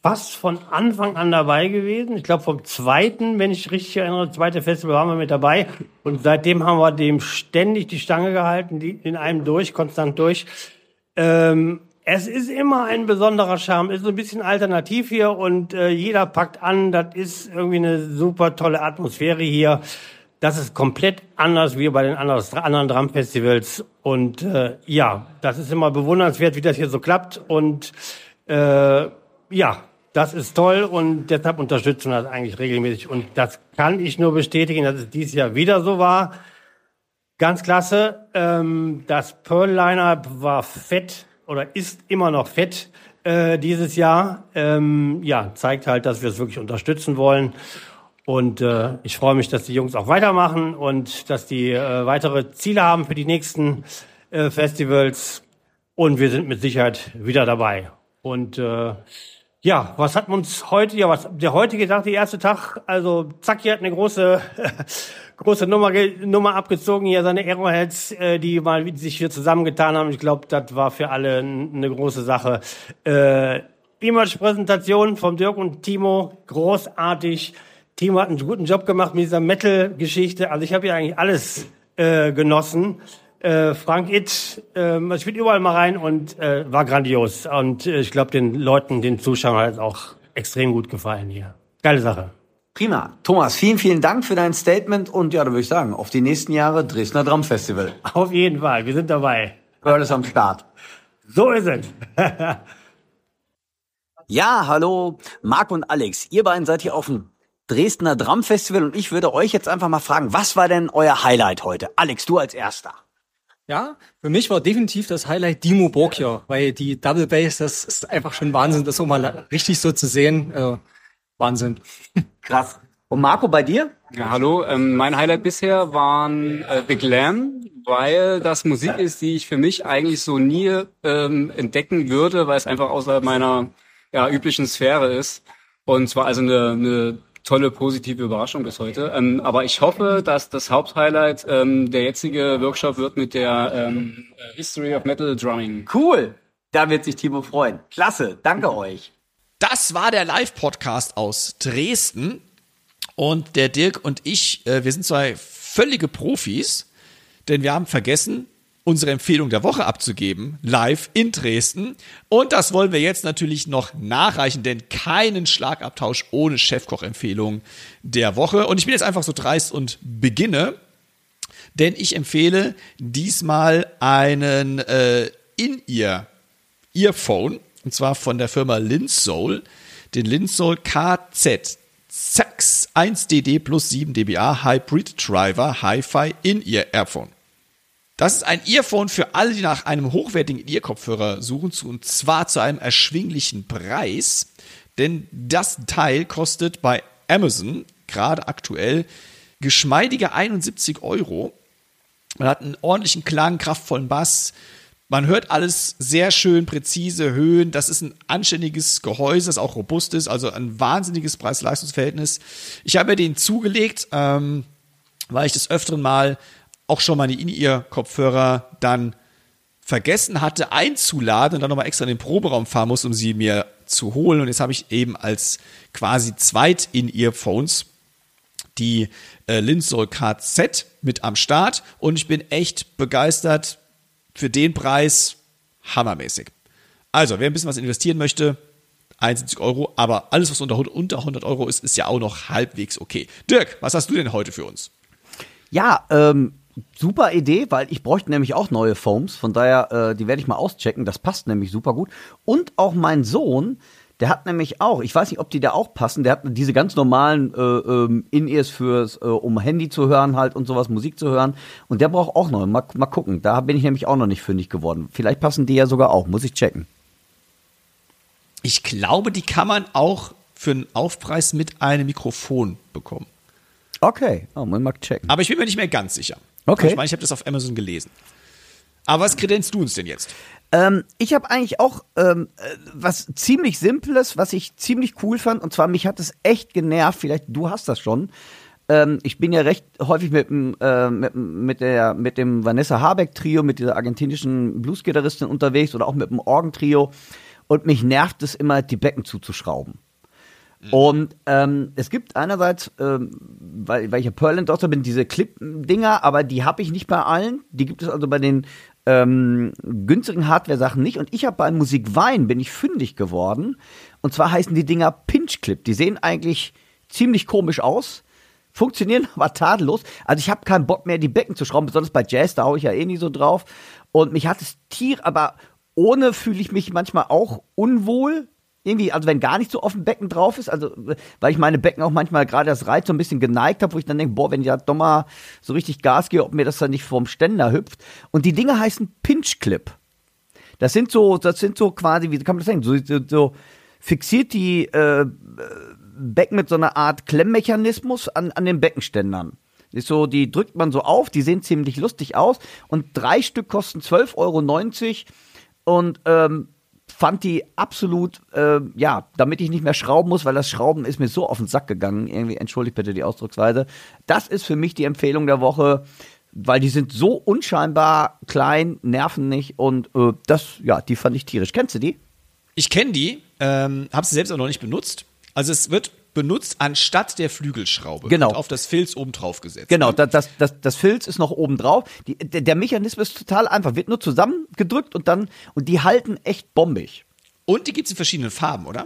fast von Anfang an dabei gewesen. Ich glaube, vom zweiten, wenn ich richtig erinnere, zweite Festival waren wir mit dabei. Und seitdem haben wir dem ständig die Stange gehalten, die in einem durch, konstant durch. Ähm, es ist immer ein besonderer Charme, ist so ein bisschen alternativ hier und äh, jeder packt an. Das ist irgendwie eine super tolle Atmosphäre hier. Das ist komplett anders wie bei den anderen Drum-Festivals. Und äh, ja, das ist immer bewundernswert, wie das hier so klappt. Und äh, ja, das ist toll und deshalb unterstützen wir das eigentlich regelmäßig. Und das kann ich nur bestätigen, dass es dieses Jahr wieder so war. Ganz klasse. Ähm, das Pearl-Line-Up war fett oder ist immer noch fett äh, dieses Jahr. Ähm, ja, zeigt halt, dass wir es wirklich unterstützen wollen. Und äh, ich freue mich, dass die Jungs auch weitermachen und dass die äh, weitere Ziele haben für die nächsten äh, Festivals. Und wir sind mit Sicherheit wieder dabei. Und äh, ja, was hat uns heute, ja, was der heutige Tag, der erste Tag, also Zacki hat eine große, große Nummer, Nummer abgezogen, hier seine Aeroheads, äh, die mal sich hier zusammengetan haben. Ich glaube, das war für alle eine große Sache. Äh, Image-Präsentation vom Dirk und Timo, großartig. Timo hat einen guten Job gemacht mit dieser Metal-Geschichte. Also ich habe hier eigentlich alles äh, genossen äh, Frank It, äh, spielt überall mal rein und äh, war grandios. Und äh, ich glaube, den Leuten, den Zuschauern hat es auch extrem gut gefallen hier. Geile Sache.
Prima. Thomas, vielen, vielen Dank für dein Statement und ja, da würde ich sagen, auf die nächsten Jahre Dresdner Drum Festival.
Auf jeden Fall, wir sind dabei.
Pearl ist am Start.
So ist es.
Ja, hallo, Marc und Alex. Ihr beiden seid hier auf dem Dresdner Drum Festival und ich würde euch jetzt einfach mal fragen, was war denn euer Highlight heute? Alex, du als Erster.
Ja, für mich war definitiv das Highlight Dimo Borgia, weil die Double Bass, das ist einfach schon Wahnsinn, das auch mal richtig so zu sehen. Äh, Wahnsinn.
Krass. Und Marco, bei dir?
Ja, hallo. Ähm, mein Highlight bisher waren äh, The Glam, weil das Musik ist, die ich für mich eigentlich so nie ähm, entdecken würde, weil es einfach außerhalb meiner ja, üblichen Sphäre ist. Und zwar also eine, eine tolle positive Überraschung bis heute. Ähm, aber ich hoffe, dass das Haupthighlight ähm, der jetzige Workshop wird mit der ähm, History of Metal Drumming.
Cool. Da wird sich Timo freuen. Klasse. Danke euch.
Das war der Live-Podcast aus Dresden. Und der Dirk und ich, äh, wir sind zwei völlige Profis, denn wir haben vergessen, unsere Empfehlung der Woche abzugeben, live in Dresden. Und das wollen wir jetzt natürlich noch nachreichen, denn keinen Schlagabtausch ohne Chefkoch-Empfehlung der Woche. Und ich bin jetzt einfach so dreist und beginne, denn ich empfehle diesmal einen äh, In-Ear Earphone, und zwar von der Firma Linsoul, den Linsoul KZ Sax 1DD plus 7 dBA Hybrid Driver Hi-Fi In-Ear Earphone. Das ist ein Earphone für alle, die nach einem hochwertigen Earkopfhörer suchen, und zwar zu einem erschwinglichen Preis. Denn das Teil kostet bei Amazon gerade aktuell geschmeidige 71 Euro. Man hat einen ordentlichen Klang, kraftvollen Bass. Man hört alles sehr schön präzise, Höhen. Das ist ein anständiges Gehäuse, das auch robust ist, also ein wahnsinniges Preis-Leistungs-Verhältnis. Ich habe mir den zugelegt, ähm, weil ich das öfteren mal auch schon meine In-Ear-Kopfhörer dann vergessen hatte einzuladen und dann nochmal extra in den Proberaum fahren muss, um sie mir zu holen. Und jetzt habe ich eben als quasi Zweit-In-Earphones die äh, Linsoul KZ mit am Start und ich bin echt begeistert für den Preis hammermäßig. Also, wer ein bisschen was investieren möchte, 71 Euro, aber alles, was unter, unter 100 Euro ist, ist ja auch noch halbwegs okay. Dirk, was hast du denn heute für uns?
Ja, ähm, super Idee, weil ich bräuchte nämlich auch neue Foams. Von daher, äh, die werde ich mal auschecken. Das passt nämlich super gut. Und auch mein Sohn, der hat nämlich auch, ich weiß nicht, ob die da auch passen, der hat diese ganz normalen äh, ähm, In-Ears fürs, äh, um Handy zu hören halt und sowas, Musik zu hören. Und der braucht auch neue. Mal, mal gucken. Da bin ich nämlich auch noch nicht fündig geworden. Vielleicht passen die ja sogar auch. Muss ich checken.
Ich glaube, die kann man auch für einen Aufpreis mit einem Mikrofon bekommen.
Okay, oh, mal checken.
Aber ich bin mir nicht mehr ganz sicher.
Okay.
Ich meine, ich habe das auf Amazon gelesen. Aber was kredenzt du uns denn jetzt?
Ähm, ich habe eigentlich auch ähm, äh, was ziemlich Simples, was ich ziemlich cool fand. Und zwar, mich hat es echt genervt. Vielleicht du hast das schon. Ähm, ich bin ja recht häufig mit, äh, mit, mit, der, mit dem Vanessa Habeck Trio, mit dieser argentinischen Bluesgitarristin unterwegs oder auch mit dem Orgentrio. Und mich nervt es immer, die Becken zuzuschrauben. Und ähm, es gibt einerseits, ähm, weil, weil ich ja Pearland-Tochter bin, diese Clip-Dinger, aber die habe ich nicht bei allen. Die gibt es also bei den ähm, günstigen Hardware-Sachen nicht. Und ich habe bei Musik Wein bin ich fündig geworden. Und zwar heißen die Dinger Pinch Clip. Die sehen eigentlich ziemlich komisch aus. Funktionieren aber tadellos. Also ich habe keinen Bock mehr, die Becken zu schrauben, besonders bei Jazz, da hau ich ja eh nie so drauf. Und mich hat es Tier, aber ohne fühle ich mich manchmal auch unwohl, irgendwie, also wenn gar nicht so offen Becken drauf ist, also weil ich meine Becken auch manchmal gerade das Reiz so ein bisschen geneigt habe, wo ich dann denke, boah, wenn ich da doch mal so richtig Gas gehe, ob mir das dann nicht vom Ständer hüpft. Und die Dinge heißen Pinch Clip. Das sind so, das sind so quasi, wie kann man das sagen, so, so, so fixiert die äh, Becken mit so einer Art Klemmmechanismus an, an den Beckenständern. Ist so, die drückt man so auf, die sehen ziemlich lustig aus und drei Stück kosten 12,90 Euro und ähm, fand die absolut, äh, ja, damit ich nicht mehr schrauben muss, weil das Schrauben ist mir so auf den Sack gegangen. Irgendwie, entschuldigt bitte die Ausdrucksweise. Das ist für mich die Empfehlung der Woche, weil die sind so unscheinbar klein, nerven nicht und äh, das, ja, die fand ich tierisch. Kennst du die?
Ich kenne die, ähm, habe sie selbst auch noch nicht benutzt. Also es wird benutzt anstatt der Flügelschraube.
Genau.
Wird auf das Filz oben drauf gesetzt.
Genau, das, das, das, das Filz ist noch oben drauf. Die, der, der Mechanismus ist total einfach. Wird nur zusammengedrückt und dann, und die halten echt bombig.
Und die gibt es in verschiedenen Farben, oder?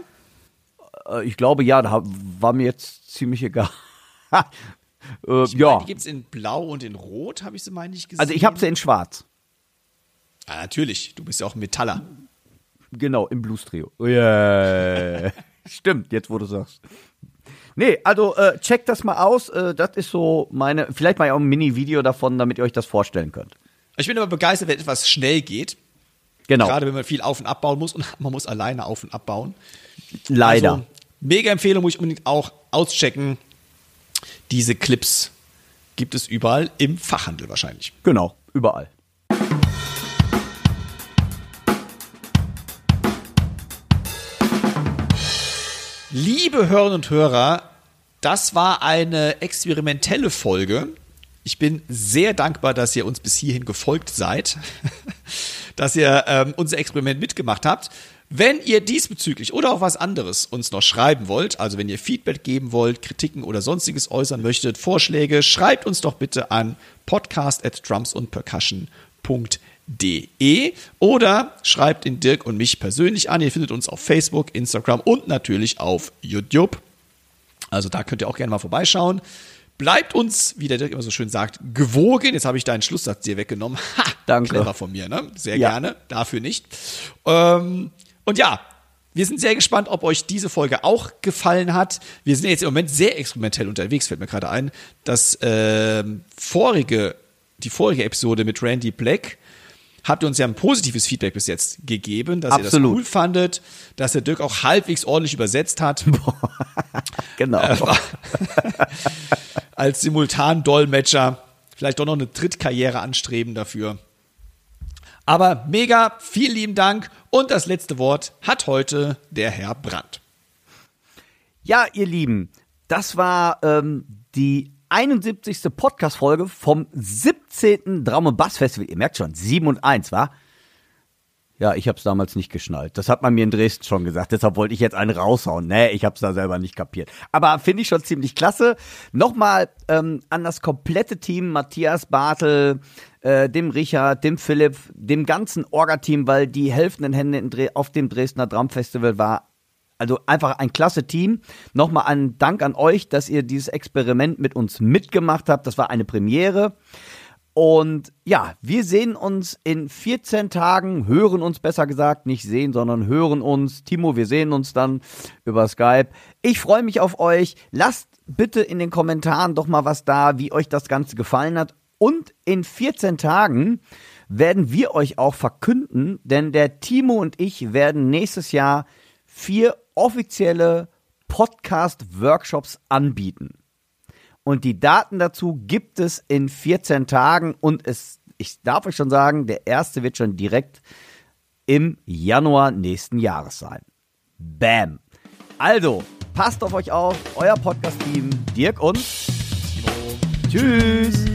Äh, Ich glaube ja, da war mir jetzt ziemlich egal. äh,
Ich
ja,
meine, die gibt's in Blau und in Rot, habe ich sie mal nicht gesehen.
also ich habe sie in Schwarz.
Ah, natürlich, du bist ja auch ein Metaller.
Genau, im Blues Trio. Yeah. Stimmt, jetzt wo du sagst. Nee, also äh, checkt das mal aus. Äh, das ist so meine, vielleicht mal auch ein Mini-Video davon, damit ihr euch das vorstellen könnt.
Ich bin aber begeistert, wenn etwas schnell geht.
Genau.
Gerade wenn man viel auf und abbauen muss und man muss alleine auf und abbauen.
Leider.
Also, mega Empfehlung, muss ich unbedingt auch auschecken. Diese Clips gibt es überall im Fachhandel wahrscheinlich.
genau, überall.
Liebe Hörerinnen und Hörer, das war eine experimentelle Folge. Ich bin sehr dankbar, dass ihr uns bis hierhin gefolgt seid, dass ihr ähm, unser Experiment mitgemacht habt. Wenn ihr diesbezüglich oder auch was anderes uns noch schreiben wollt, also wenn ihr Feedback geben wollt, Kritiken oder sonstiges äußern möchtet, Vorschläge, schreibt uns doch bitte an podcast at drumsundpercussion.de oder schreibt den Dirk und mich persönlich an. Ihr findet uns auf Facebook, Instagram und natürlich auf YouTube. Also da könnt ihr auch gerne mal vorbeischauen. Bleibt uns, wie der Dirk immer so schön sagt, gewogen. Jetzt habe ich deinen Schlusssatz dir weggenommen. Ha,
Danke.
Clever von mir, ne? Sehr
Ja.
gerne. Dafür nicht. Ähm, und ja, wir sind sehr gespannt, ob euch diese Folge auch gefallen hat. Wir sind jetzt im Moment sehr experimentell unterwegs, fällt mir gerade ein. Das ähm, vorige, die vorige Episode mit Randy Black habt ihr uns ja ein positives Feedback bis jetzt gegeben, dass ihr
Absolut.
das cool fandet, dass der Dirk auch halbwegs ordentlich übersetzt hat.
Genau.
Äh, als Simultan-Dolmetscher. Vielleicht doch noch eine Drittkarriere anstreben dafür. Aber mega, vielen lieben Dank. Und das letzte Wort hat heute der Herr Brandt.
Ja, ihr Lieben, das war ähm, die 71. Podcast-Folge vom 17. Drum und Bass Festival. Ihr merkt schon, 7 und 1, war? Ja, ich hab's damals nicht geschnallt. Das hat man mir in Dresden schon gesagt. Deshalb wollte ich jetzt einen raushauen. Nee, ich hab's da selber nicht kapiert. Aber finde ich schon ziemlich klasse. Nochmal ähm, an das komplette Team, Matthias Bartel, äh, dem Richard, dem Philipp, dem ganzen Orga-Team, weil die helfenden Hände Dre auf dem Dresdner Drum Festival war also einfach ein klasse Team. Nochmal ein Dank an euch, dass ihr dieses Experiment mit uns mitgemacht habt. Das war eine Premiere. Und ja, wir sehen uns in 14 Tagen, hören uns besser gesagt, nicht sehen, sondern hören uns. Timo, wir sehen uns dann über Skype. Ich freue mich auf euch. Lasst bitte in den Kommentaren doch mal was da, wie euch das Ganze gefallen hat. Und in 14 Tagen werden wir euch auch verkünden, denn der Timo und ich werden nächstes Jahr vier offizielle Podcast-Workshops anbieten. Und die Daten dazu gibt es in 14 Tagen und es, ich darf euch schon sagen, der erste wird schon direkt im Januar nächsten Jahres sein. Bam. Also, passt auf euch auf, euer Podcast-Team, Dirk und Tschüss.